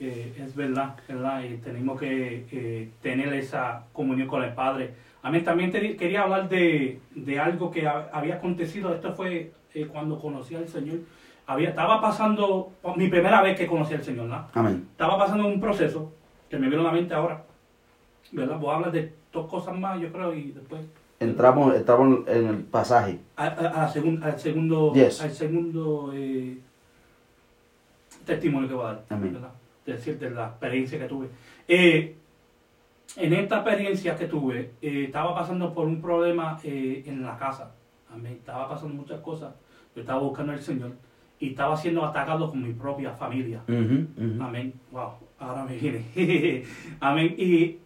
eh, es verdad, ¿verdad? Y tenemos que tener esa comunión con el Padre. Amén. También quería hablar de, algo que había acontecido. Esto fue cuando conocí al Señor. Había, estaba pasando, mi primera vez que conocí al Señor, ¿no? Amén. Estaba pasando un proceso que me vino a la mente ahora. ¿Verdad? Vos hablas de dos cosas más, yo creo, y después. Entramos, entramos en el pasaje. A, al segundo, al segundo eh, testimonio que voy a dar. ¿verdad? De decirte la experiencia que tuve. Eh, en esta experiencia que tuve, eh, estaba pasando por un problema en la casa. Amén. Estaba pasando muchas cosas. Yo estaba buscando al Señor y estaba siendo atacado con mi propia familia. Amén. Wow ahora me viene. Amén. Y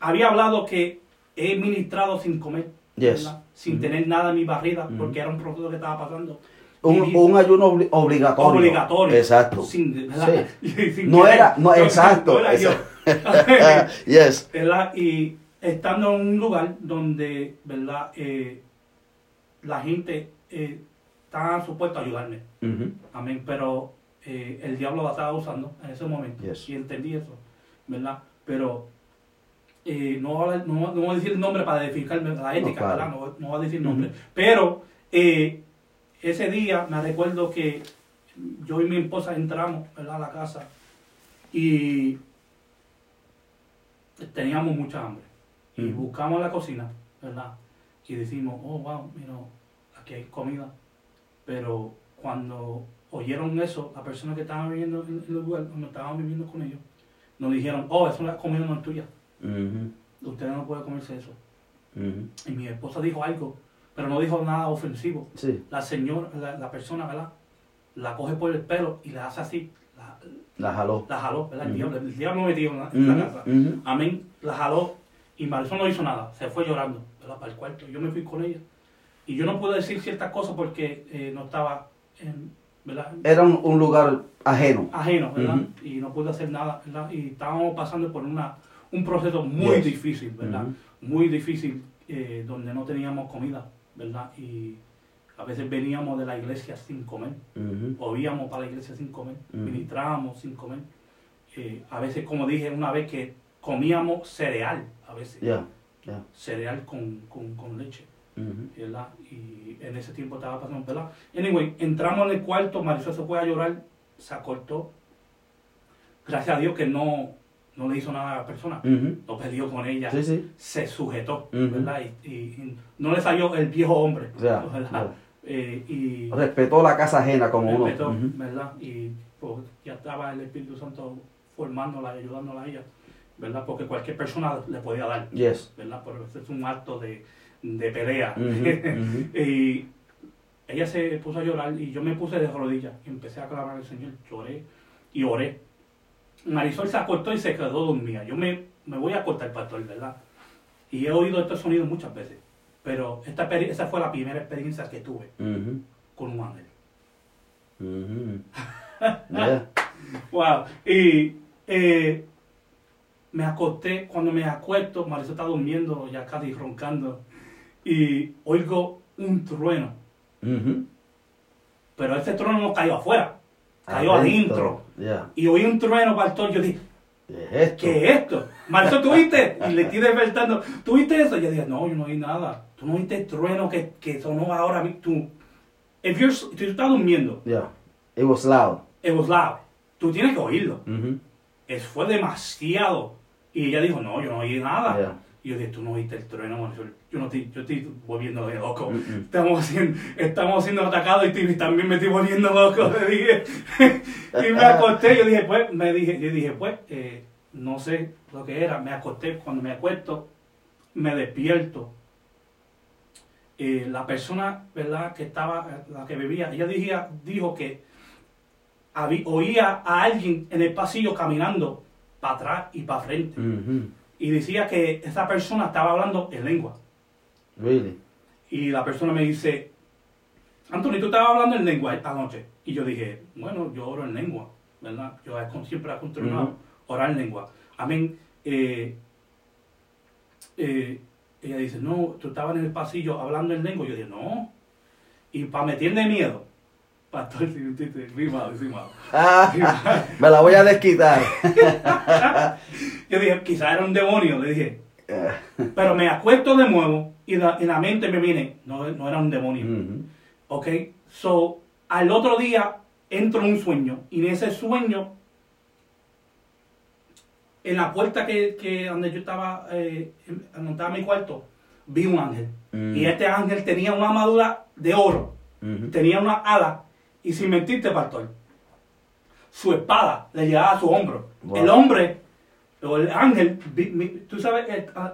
había hablado que he ministrado sin comer, sin tener nada en mi barriga, porque era un proceso que estaba pasando. Un, ayuno obligatorio. Obligatorio. Exacto. no era, no, exacto. yes. Y estando en un lugar donde, ¿verdad? Eh, la gente eh, estaba supuesta a ayudarme. Amén. Pero eh, el diablo la estaba usando en ese momento. Y entendí eso, ¿verdad? Pero eh, no, voy a, no, voy a decir el nombre para edificar la ética, ¿verdad? No, no voy a decir nombre. Pero eh, ese día me recuerdo que yo y mi esposa entramos ¿verdad? a la casa y teníamos mucha hambre. Y buscamos la cocina, ¿verdad? Y decimos, oh, wow, mira, aquí hay comida. Pero cuando oyeron eso, la persona que estaba viviendo en el lugar donde estábamos viviendo con ellos, nos dijeron, oh, eso la comida no es tuya. Usted no puede comerse eso. Y mi esposa dijo algo, pero no dijo nada ofensivo. La señora, la, persona, ¿verdad? La coge por el pelo y le hace así. La, la jaló. La jaló, ¿verdad? El, diablo, el diablo metió en la, en la casa. Amén. La jaló y Marisol no hizo nada. Se fue llorando, ¿verdad? Para el cuarto. Yo me fui con ella. Y yo no pude decir ciertas cosas porque eh, no estaba en, era un, lugar ajeno. Ajeno, ¿verdad? Y no pude hacer nada, ¿verdad? Y estábamos pasando por una, un proceso muy difícil, ¿verdad? Muy difícil, eh, donde no teníamos comida, ¿verdad? Y a veces veníamos de la iglesia sin comer, o íbamos para la iglesia sin comer, ministrábamos sin comer. Eh, a veces, como dije una vez, que comíamos cereal, a veces. Cereal con, con, con leche. Y en ese tiempo estaba pasando, ¿verdad? Anyway, entramos en el cuarto, Marisol se fue a llorar, se acortó. Gracias a Dios que no, no le hizo nada a la persona, lo perdió con ella, se sujetó, ¿verdad? Y, no le salió el viejo hombre, Eh, y respetó la casa ajena como respetó, ¿verdad? Y pues, ya estaba el Espíritu Santo formándola y ayudándola a ella, ¿verdad? Porque cualquier persona le podía dar, yes. ¿verdad? Pero es un acto de, de pelea. y ella se puso a llorar y yo me puse de rodillas y empecé a clamar al Señor, lloré y oré. Marisol se acostó y se quedó dormida. Yo me, me voy a acostar, pastor, ¿verdad? Y he oído estos sonidos muchas veces. Pero esta, esa fue la primera experiencia que tuve con un ángel. wow. Y eh, me acosté, cuando me acuesto, Marisol está durmiendo, ya casi roncando, y oigo un trueno. Pero ese trueno no cayó afuera, cayó adentro. Y oí un trueno, pastor, yo dije, ¿Qué es esto? ¿Qué es esto? Marisol, ¿tuviste? Y le estoy despertando, ¿tuviste eso? Y yo dije, no, yo no oí nada. Tú no oíste el trueno que, que sonó ahora. Tú, if you're, tú estás durmiendo. Yeah, it was loud. It was loud. Tú tienes que oírlo. Es, fue demasiado. Y ella dijo, no, yo no oí nada. Y yo dije, tú no oíste el trueno. Yo, no estoy, yo estoy volviendo de loco. Estamos, siendo, estamos siendo atacados y también me estoy volviendo loco. Le dije. y me acosté. Yo dije, pues, me dije, yo dije, pues, eh, no sé lo que era. Me acosté. Cuando me acuesto, me despierto eh, la persona, ¿verdad?, que estaba, la que bebía, ella dijía, dijo que oía a alguien en el pasillo caminando para atrás y para frente. Y decía que esa persona estaba hablando en lengua. Really? Y la persona me dice, Anthony, tú estabas hablando en lengua anoche. Y yo dije, bueno, yo oro en lengua, ¿verdad? Yo siempre he acostumbrado orar en lengua. Amén. Eh, eh, ella dice, no, tú estabas en el pasillo hablando en lengua. Yo dije, no. Y para meterme miedo, pastor, si muy malo, me la voy a desquitar. yo dije, quizá era un demonio, le dije. Pero me acuesto de nuevo y en la mente me viene, no, no era un demonio. Ok, so al otro día entro en un sueño y en ese sueño, en la puerta que, que donde yo estaba, eh, donde estaba mi cuarto, vi un ángel. Y este ángel tenía una armadura de oro, tenía una ala y sin mentirte, pastor, su espada le llegaba a su hombro. El hombre o el ángel, tú sabes, el, ah,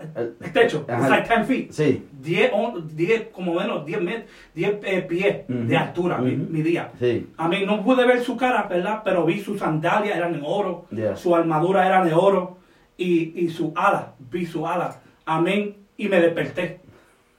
techo, es like 10 feet. Sí. 10, como menos 10, 10 eh, pies de altura, mi, día. Sí. A mí no pude ver su cara, ¿verdad? Pero vi sus sandalias, eran de oro, su armadura era de oro y, y su ala, vi su ala. Amén. Y me desperté.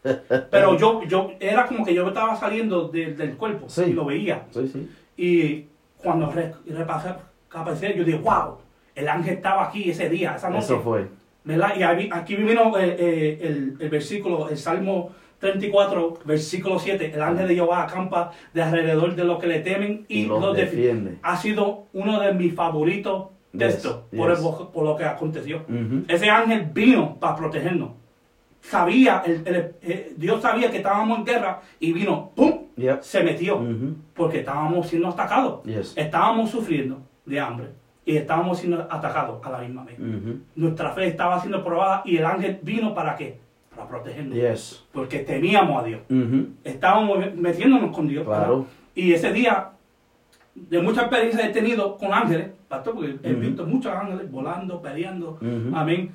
Pero yo, yo, era como que yo estaba saliendo del cuerpo y lo veía. Sí, sí. Y cuando repasé, yo dije, wow el ángel estaba aquí ese día, esa noche. Eso fue. ¿Verdad? Y aquí vino eh, eh, el, el, versículo, el Salmo 34, versículo 7. El ángel de Jehová acampa de alrededor de los que le temen y, los, defiende. Ha sido uno de mis favoritos de esto, por, por, lo que aconteció. Ese ángel vino para protegernos. Sabía, el, eh, Dios sabía que estábamos en guerra y vino, ¡pum! Se metió. Porque estábamos siendo atacados. Estábamos sufriendo de hambre y estábamos siendo atacados a la misma vez. Nuestra fe estaba siendo probada y el ángel vino para qué? Para protegernos. Porque temíamos a Dios. Estábamos metiéndonos con Dios. Y ese día, de muchas experiencias he tenido con ángeles, pastor, porque he visto muchos ángeles volando, peleando. Amén.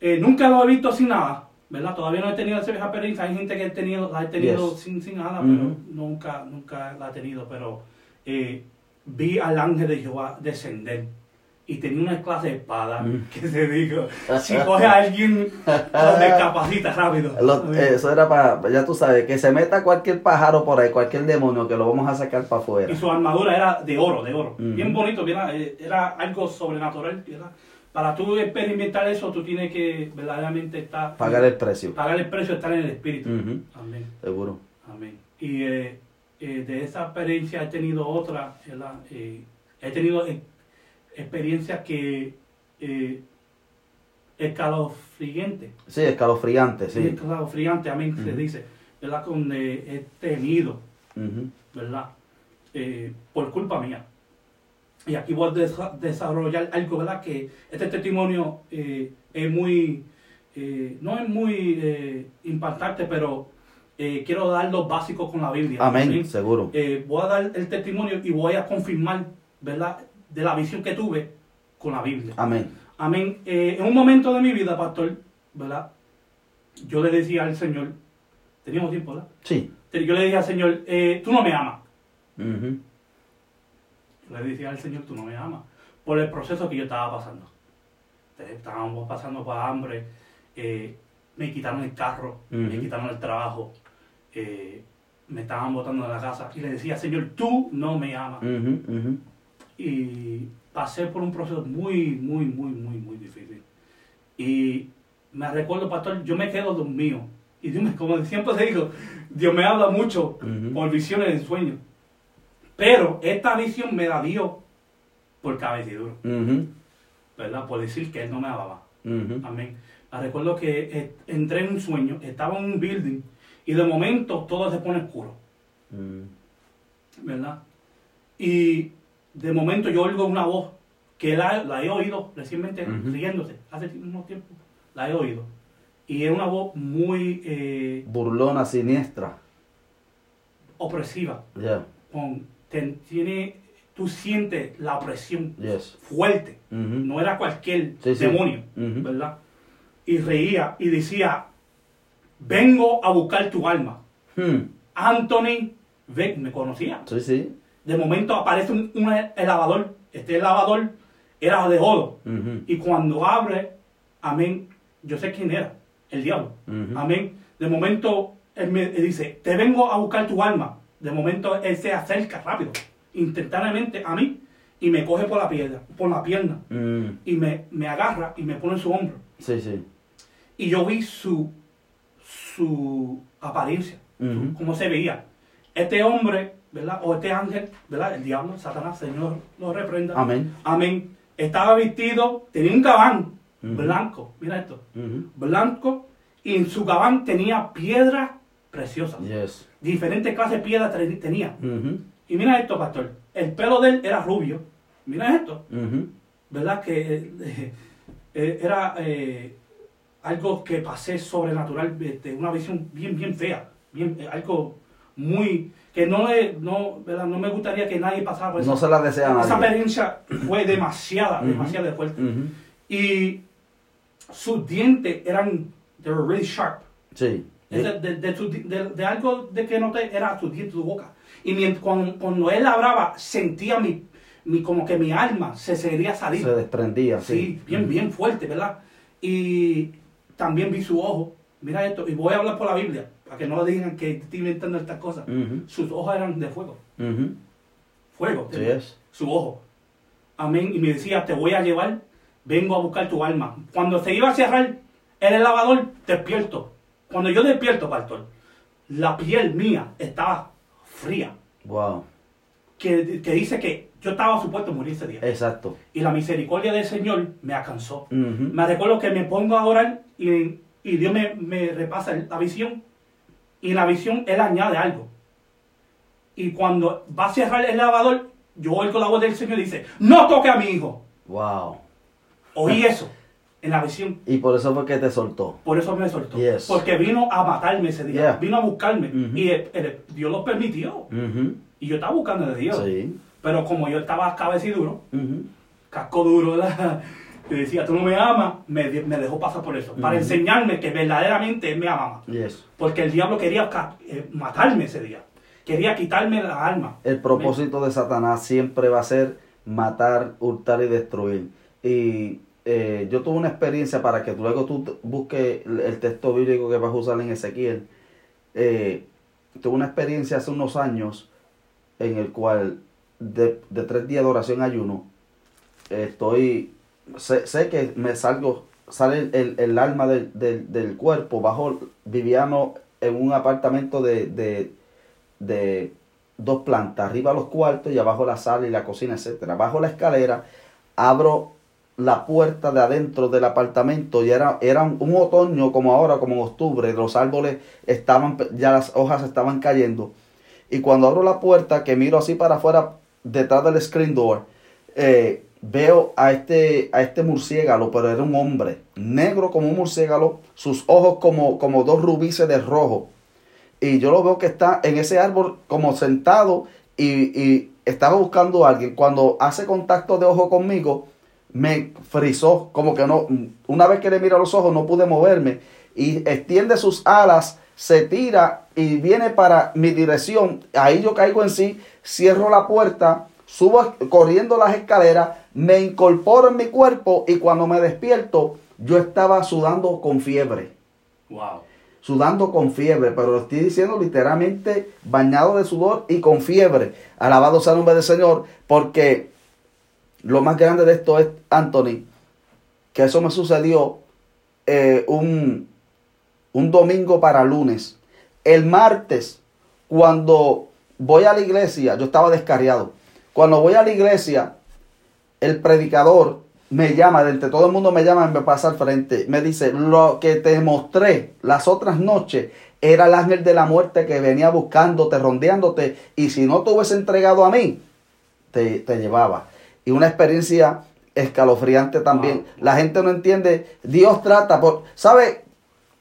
Eh, nunca lo he visto sin nada. ¿verdad? Todavía no he tenido esa experiencia. Hay gente que he tenido, la he tenido sin, sin nada, pero nunca, nunca la he tenido. Pero eh, vi al ángel de Jehová descender y tenía una clase de espada mm. que se dijo, si coge a alguien, lo decapacita rápido. eso era para, ya tú sabes, que se meta cualquier pájaro por ahí, cualquier demonio, que lo vamos a sacar para afuera. Y su armadura era de oro, de oro. Bien bonito, eh, era algo sobrenatural. Para tú experimentar eso, tú tienes que verdaderamente estar... Pagar el precio. Pagar el precio, estar en el Espíritu. Amén. Seguro. Amén. Y eh, eh, de esa experiencia he tenido otra, he tenido experiencia que eh, escalofriante. Sí, escalofriante, sí. Escalofriante, amén, se dice, ¿verdad? Donde he tenido, ¿verdad? Eh, por culpa mía. Y aquí voy a desarrollar algo, ¿verdad? Que este testimonio eh, es muy, no es muy impactante, pero eh, quiero dar los básicos con la Biblia. Amén, seguro. Eh, voy a dar el testimonio y voy a confirmar, ¿verdad? De la visión que tuve con la Biblia. Amén. Amén. Eh, en un momento de mi vida, pastor, ¿verdad? Yo le decía al Señor, teníamos tiempo, ¿verdad? Sí. Yo le decía al Señor, tú no me amas. Yo le decía al Señor, tú no me amas. Por el proceso que yo estaba pasando. Estábamos pasando por hambre. me quitaron el carro, me quitaron el trabajo, eh, me estaban botando de la casa y le decía, Señor, tú no me amas. Y pasé por un proceso muy, muy, muy, muy, muy difícil. Y me recuerdo, pastor, yo me quedo dormido. Y Dios, como siempre se dijo, Dios me habla mucho por visiones de sueño. Pero esta visión me la dio por cabeciduro. ¿Verdad? Por decir que Él no me amaba. Amén. Me recuerdo que entré en un sueño, estaba en un building y de momento todo se pone oscuro. Mm. ¿Verdad? Y de momento yo oigo una voz que la, la he oído recientemente riéndose, hace unos tiempo, la he oído. Y es una voz muy... Eh, Burlona, siniestra. Opresiva. Con, tiene, tú sientes la opresión fuerte. No era cualquier demonio, ¿verdad? Y reía y decía, vengo a buscar tu alma. Hmm. Anthony me conocía. Sí, sí. De momento aparece un, lavador. Este lavador era de oro. Y cuando abre, amén, yo sé quién era, el diablo. Amén. De momento él me dice, te vengo a buscar tu alma. De momento él se acerca rápido, instantáneamente a mí y me coge por la pierna, por la pierna mm. y me, me agarra y me pone en su hombro. Sí, sí. Y yo vi su su apariencia, cómo se veía. Este hombre, ¿verdad? O este ángel, ¿verdad? El diablo, Satanás, Señor lo reprenda. Amén. Amén. Estaba vestido, tenía un gabán blanco, mira esto, blanco, y en su gabán tenía piedras preciosas. Yes. Diferentes clases de piedras tenía. Y mira esto, pastor, el pelo de él era rubio. Mira esto. ¿Verdad? Que eh, eh, era eh, algo que pasé sobrenatural, este, una visión bien, bien fea, bien, eh, algo muy que no, no, no me gustaría que nadie pasara por eso. No se la desea Esa experiencia fue demasiada, demasiado fuerte. Y sus dientes eran, they were really sharp. Sí. De, de, de, algo de que noté era su diente, su boca. Y mientras, cuando, cuando, él hablaba, sentía mi, mi, como que mi alma se seguiría salir. Se desprendía, sí. Sí, bien, bien fuerte, ¿verdad? Y también vi su ojo. Mira esto, y voy a hablar por la Biblia, para que no digan que estoy inventando estas cosas. Sus ojos eran de fuego. Fuego. Sí es. Su ojo. Amén. Y me decía, te voy a llevar, vengo a buscar tu alma. Cuando se iba a cerrar el lavador, despierto. Cuando yo despierto, pastor, la piel mía estaba fría. Wow. Que, que dice que yo estaba supuesto a morir ese día. Exacto. Y la misericordia del Señor me alcanzó. Me recuerdo que me pongo a orar y, Dios me, repasa la visión. Y la visión Él añade algo. Y cuando va a cerrar el lavador, yo oigo la voz del Señor y dice, no toque a mi hijo. Wow. Oí eso en la visión. Y por eso fue que te soltó. Por eso me soltó. Porque vino a matarme ese día. Vino a buscarme. Y Dios lo permitió. Y yo estaba buscando de Dios. Sí. Pero como yo estaba cabeciduro, casco duro, y decía, tú no me amas, me, dejó pasar por eso. Para enseñarme que verdaderamente él me amaba. Porque el diablo quería eh, matarme ese día. Quería quitarme la alma. El propósito de Satanás siempre va a ser matar, hurtar y destruir. Y eh, yo tuve una experiencia para que luego tú busques el texto bíblico que vas a usar en Ezequiel. Eh, tuve una experiencia hace unos años en el cual de, tres días de oración ayuno, estoy, sé, que me salgo, sale el, alma del, cuerpo, bajo Viviano en un apartamento de, de, dos plantas, arriba los cuartos y abajo la sala y la cocina, etcétera. Bajo la escalera, abro la puerta de adentro del apartamento y era, era un otoño como ahora, como en octubre, los árboles estaban, ya las hojas estaban cayendo. Y cuando abro la puerta, que miro así para afuera, detrás del screen door, eh, veo a este, a este murciélago, pero era un hombre, negro como un murciélago, sus ojos como, como dos rubices de rojo. y yo lo veo que está en ese árbol como sentado y, y estaba buscando a alguien. Cuando hace contacto de ojo conmigo, me frizó, como que no, una vez que le miro los ojos no pude moverme y extiende sus alas, se tira y viene para mi dirección. Ahí yo caigo en sí, cierro la puerta, subo corriendo las escaleras, me incorporo en mi cuerpo y cuando me despierto, yo estaba sudando con fiebre. Wow. Sudando con fiebre, pero lo estoy diciendo literalmente bañado de sudor y con fiebre. Alabado sea el nombre del Señor, porque lo más grande de esto es, Anthony, que eso me sucedió eh, un, un domingo para lunes. El martes, cuando voy a la iglesia, yo estaba descarriado. Cuando voy a la iglesia, el predicador me llama, de entre todo el mundo me llama y me pasa al frente. Me dice, lo que te mostré las otras noches era el ángel de la muerte que venía buscándote, rondeándote. Y si no te hubiese entregado a mí, te, te llevaba. Y una experiencia escalofriante también. La gente no entiende. Dios trata por, ¿sabe?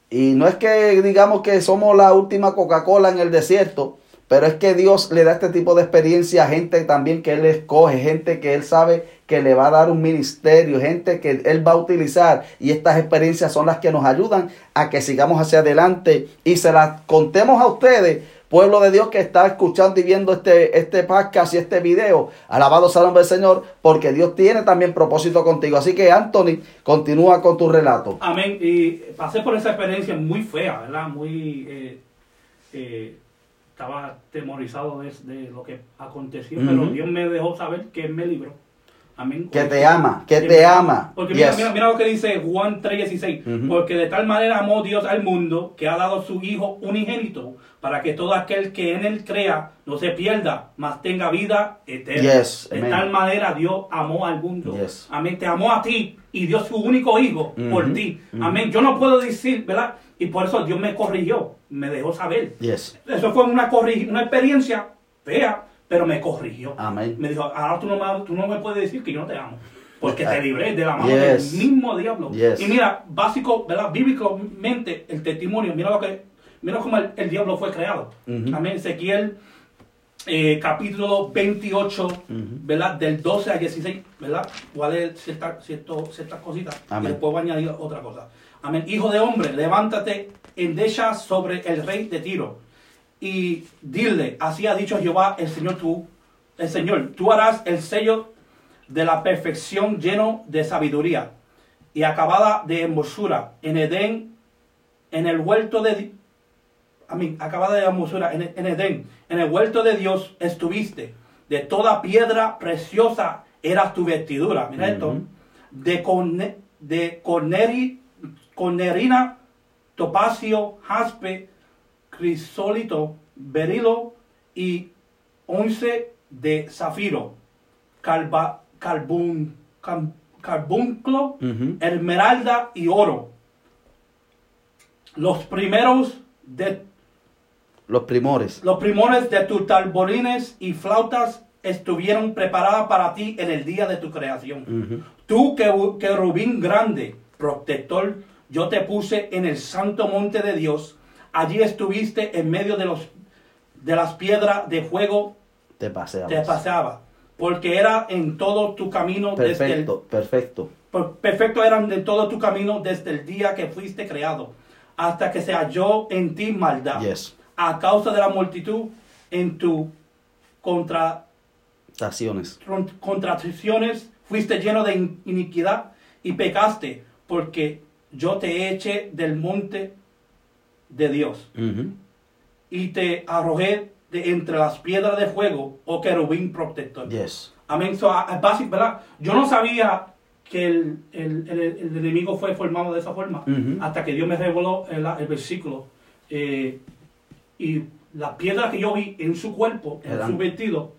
Y no es que digamos que somos la última Coca-Cola en el desierto, pero es que Dios le da este tipo de experiencia a gente también que Él escoge, gente que Él sabe que le va a dar un ministerio, gente que Él va a utilizar. Y estas experiencias son las que nos ayudan a que sigamos hacia adelante y se las contemos a ustedes pueblo de Dios que está escuchando y viendo este, este podcast y este video. Alabado sea el nombre del Señor, porque Dios tiene también propósito contigo. Así que, Anthony, continúa con tu relato. Amén. Y pasé por esa experiencia muy fea, ¿verdad? Muy. Eh, eh, estaba temorizado de, lo que aconteció, pero Dios me dejó saber que Él me libró. Amén. Que te ama, que te ama. Porque mira, mira, lo que dice Juan 3:16. Porque de tal manera amó Dios al mundo que ha dado su Hijo unigénito para que todo aquel que en él crea no se pierda, mas tenga vida eterna. de tal manera Dios amó al mundo. Amén. Te amó a ti y dio su único hijo por ti. Amén. Yo no puedo decir, ¿verdad? Y por eso Dios me corrigió, me dejó saber. Eso fue una, una experiencia fea, pero me corrigió. Amén. Me dijo, ahora tú no me, tú no me puedes decir que yo no te amo. Porque te libré de la mano del mismo diablo. Y mira, básico, ¿verdad? Bíblicamente, el testimonio, mira lo que Mira cómo el, diablo fue creado. Amén. Ezequiel eh, capítulo 28, ¿verdad? Del 12 al 16, ¿verdad? A leer ciertas cositas y después voy a añadir otra cosa. Amén. Hijo de hombre, levántate, endecha sobre el rey de Tiro y dile, así ha dicho Jehová, el Señor tú, el Señor, tú harás el sello de la perfección lleno de sabiduría y acabada de hermosura en Edén, en el huerto de, a mí, acabada de hermosura en, en Edén, en el huerto de Dios estuviste. De toda piedra preciosa era tu vestidura. Mira esto. De, corne, de corneri, cornerina, topacio, jaspe, crisólito, berilo y once de zafiro, carbun, carbunclo, esmeralda y oro. Los primeros de los primores. Los primores de tus talborines y flautas estuvieron preparadas para ti en el día de tu creación. Tú que, que Rubín grande, protector, yo te puse en el santo monte de Dios. Allí estuviste en medio de los de las piedras de fuego. Te paseaba. Te paseaba. Porque era en todo tu camino perfecto, desde el, perfecto. Perfecto eran en todo tu camino desde el día que fuiste creado hasta que se halló en ti maldad. Yes a causa de la multitud en tu contracciones. contracciones fuiste lleno de iniquidad y pecaste porque yo te eché del monte de Dios y te arrojé de entre las piedras de fuego, o oh querubín protector. Yes. Amén. So, ¿verdad? Yo no sabía que el, enemigo fue formado de esa forma hasta que Dios me reveló el, el versículo. Eh, y las piedras que yo vi en su cuerpo, en su vestido,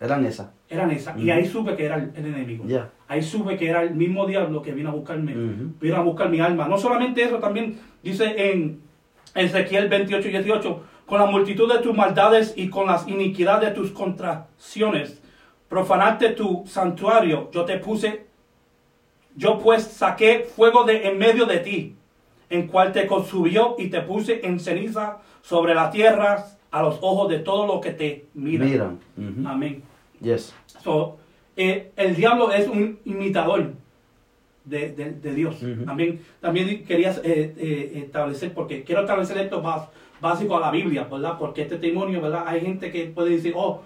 eran esas. Eran esas. Y ahí supe que era el, enemigo. Ahí supe que era el mismo diablo que vino a buscarme, vino a buscar mi alma. No solamente eso, también dice en Ezequiel 28 y 18, con la multitud de tus maldades y con las iniquidades de tus contracciones, profanaste tu santuario, yo te puse, yo pues saqué fuego de en medio de ti, en cual te consumió y te puse en ceniza sobre la tierra a los ojos de todos los que te miran. Amén. Yes. So, eh, el diablo es un imitador de, de, Dios. También, también quería eh, eh, establecer, porque quiero establecer esto más básico a la Biblia, ¿verdad? Porque este testimonio, ¿verdad? Hay gente que puede decir, oh,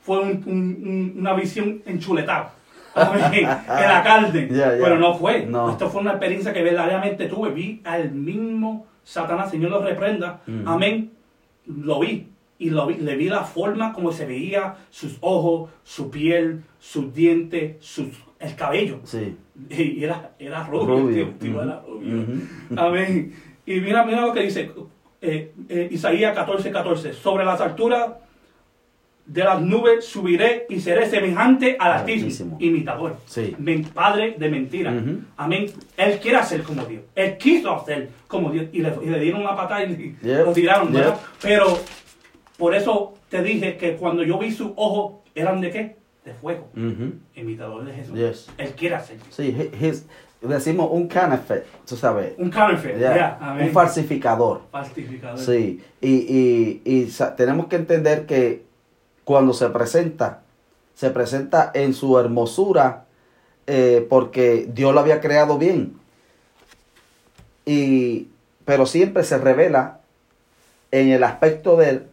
fue una visión enchuletada. en la carne. Pero no fue. Esto fue una experiencia que verdaderamente tuve. Vi al mismo Satanás, Señor lo reprenda. Amén. Lo vi. Y lo vi, le vi la forma como se veía, sus ojos, su piel, sus dientes, sus, el cabello. Sí. Y era, era rubio, Amén. Y mira, mira lo que dice eh, eh, Isaías 14, 14. Sobre las alturas de las nubes subiré y seré semejante al Altísimo, imitador, sí. padre de mentira. Amén. Él quiere ser como Dios. Él quiso hacer como Dios. Y le, dieron una patada y lo tiraron, ¿verdad? Pero por eso te dije que cuando yo vi sus ojos, ¿eran de qué? De fuego. Imitador de Jesús. Él quiere hacer. Sí, decimos un counterfeit, tú sabes. Un counterfeit, un falsificador. Falsificador. Sí, y, y, y tenemos que entender que cuando se presenta, se presenta en su hermosura eh, porque Dios lo había creado bien. Y, pero siempre se revela en el aspecto de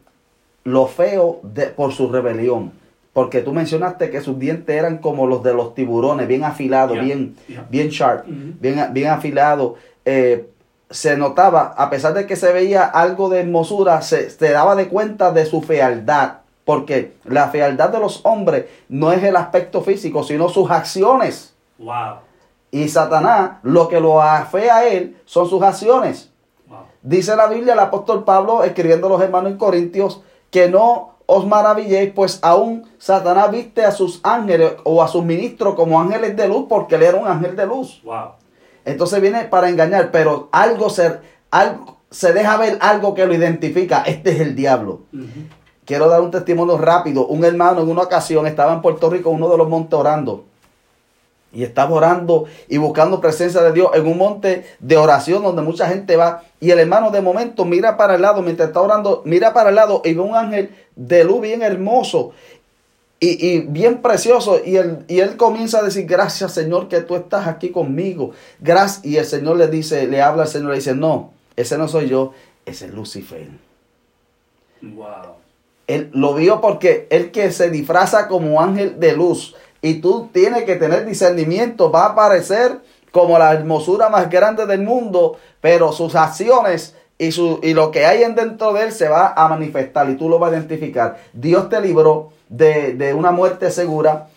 lo feo de, por su rebelión. Porque tú mencionaste que sus dientes eran como los de los tiburones, bien afilados, bien, bien sharp, bien, bien afilados. Eh, se notaba, a pesar de que se veía algo de hermosura, se, se daba de cuenta de su fealdad. Porque la fealdad de los hombres no es el aspecto físico, sino sus acciones. Wow. Y Satanás, lo que lo afea a él son sus acciones. Dice la Biblia, el apóstol Pablo, escribiendo a los hermanos en Corintios, que no os maravilléis, pues aún Satanás viste a sus ángeles o a sus ministros como ángeles de luz, porque él era un ángel de luz. Wow. Entonces viene para engañar, pero algo se, algo, se deja ver algo que lo identifica. Este es el diablo. Quiero dar un testimonio rápido. Un hermano en una ocasión estaba en Puerto Rico, uno de los montes orando. Y estaba orando y buscando presencia de Dios en un monte de oración donde mucha gente va. Y el hermano de momento mira para el lado, mientras está orando, mira para el lado y ve un ángel de luz bien hermoso y, bien precioso. Y él, y él comienza a decir, gracias Señor que tú estás aquí conmigo. Gracias. Y el Señor le dice, le habla al Señor, le dice, no, ese no soy yo, ese es Lucifer. Wow. Él lo vio porque el que se disfraza como ángel de luz y tú tienes que tener discernimiento, va a aparecer como la hermosura más grande del mundo, pero sus acciones y, su, y lo que hay en dentro de él se va a manifestar y tú lo vas a identificar. Dios te libró de, de una muerte segura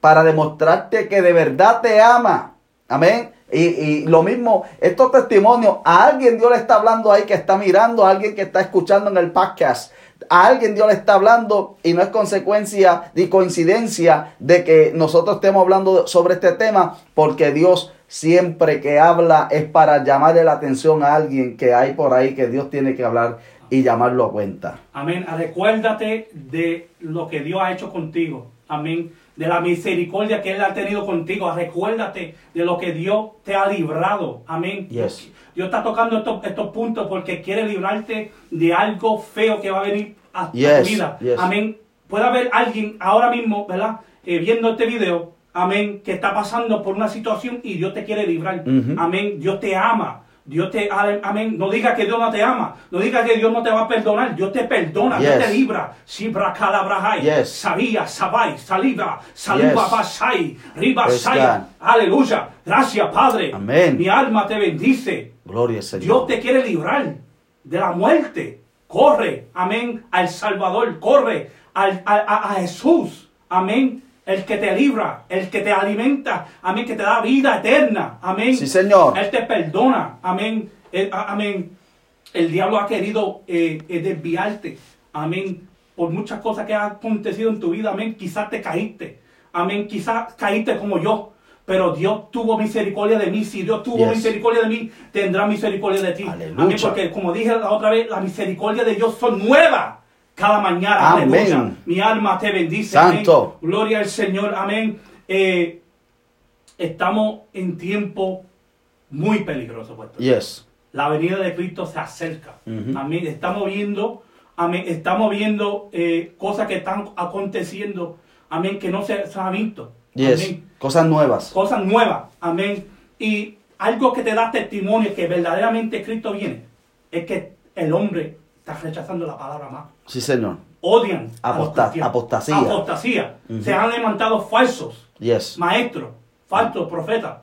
para demostrarte que de verdad te ama. Amén. Y, y, lo mismo, estos testimonios, a alguien Dios le está hablando ahí que está mirando, a alguien que está escuchando en el podcast a alguien Dios le está hablando y no es consecuencia ni coincidencia de que nosotros estemos hablando sobre este tema, porque Dios siempre que habla es para llamarle la atención a alguien que hay por ahí que Dios tiene que hablar y llamarlo a cuenta. Amén. Recuérdate de lo que Dios ha hecho contigo. Amén. De la misericordia que Él ha tenido contigo. Recuérdate de lo que Dios te ha librado. Amén. Yes. Dios está tocando estos, estos puntos porque quiere librarte de algo feo que va a venir a, tu vida. Amén. Puede haber alguien ahora mismo, ¿verdad? Eh, viendo este video, amén, que está pasando por una situación y Dios te quiere librar. Amén. Dios te ama. Dios te, amén, no diga que Dios no te ama, no diga que Dios no te va a perdonar, Dios te perdona, Dios te libra. Sibra calabrajai, yes. sabía, sabai, saliva, saliva pasai, riba aleluya, gracias Padre, amén. mi alma te bendice, gloria Señor. Dios te quiere librar de la muerte, corre, amén, al Salvador, corre al, a, a Jesús, amén, el que te libra, el que te alimenta, amén, que te da vida eterna, amén. Sí, Señor. Él te perdona, amén, amén. El diablo ha querido eh, eh, desviarte, amén, por muchas cosas que han acontecido en tu vida, amén. Quizás te caíste, amén, quizás caíste como yo, pero Dios tuvo misericordia de mí. Si Dios tuvo misericordia de mí, tendrá misericordia de ti. Amén, porque como dije la otra vez, la misericordia de Dios son nuevas cada mañana. Amén. Mi alma te bendice. Santo. Gloria al Señor. Amén. Eh, estamos en tiempo muy peligroso. Yes. La venida de Cristo se acerca. Amén. Estamos viendo, amén, estamos viendo eh, cosas que están aconteciendo, amén, que no se, se han visto. Cosas nuevas. Cosas nuevas. Amén. Y algo que te da testimonio que verdaderamente Cristo viene es que el hombre está rechazando la palabra más. Sí, Señor. Odian. apostasía. Apostasía. Se han levantado falsos. Yes. Maestros, falsos profetas.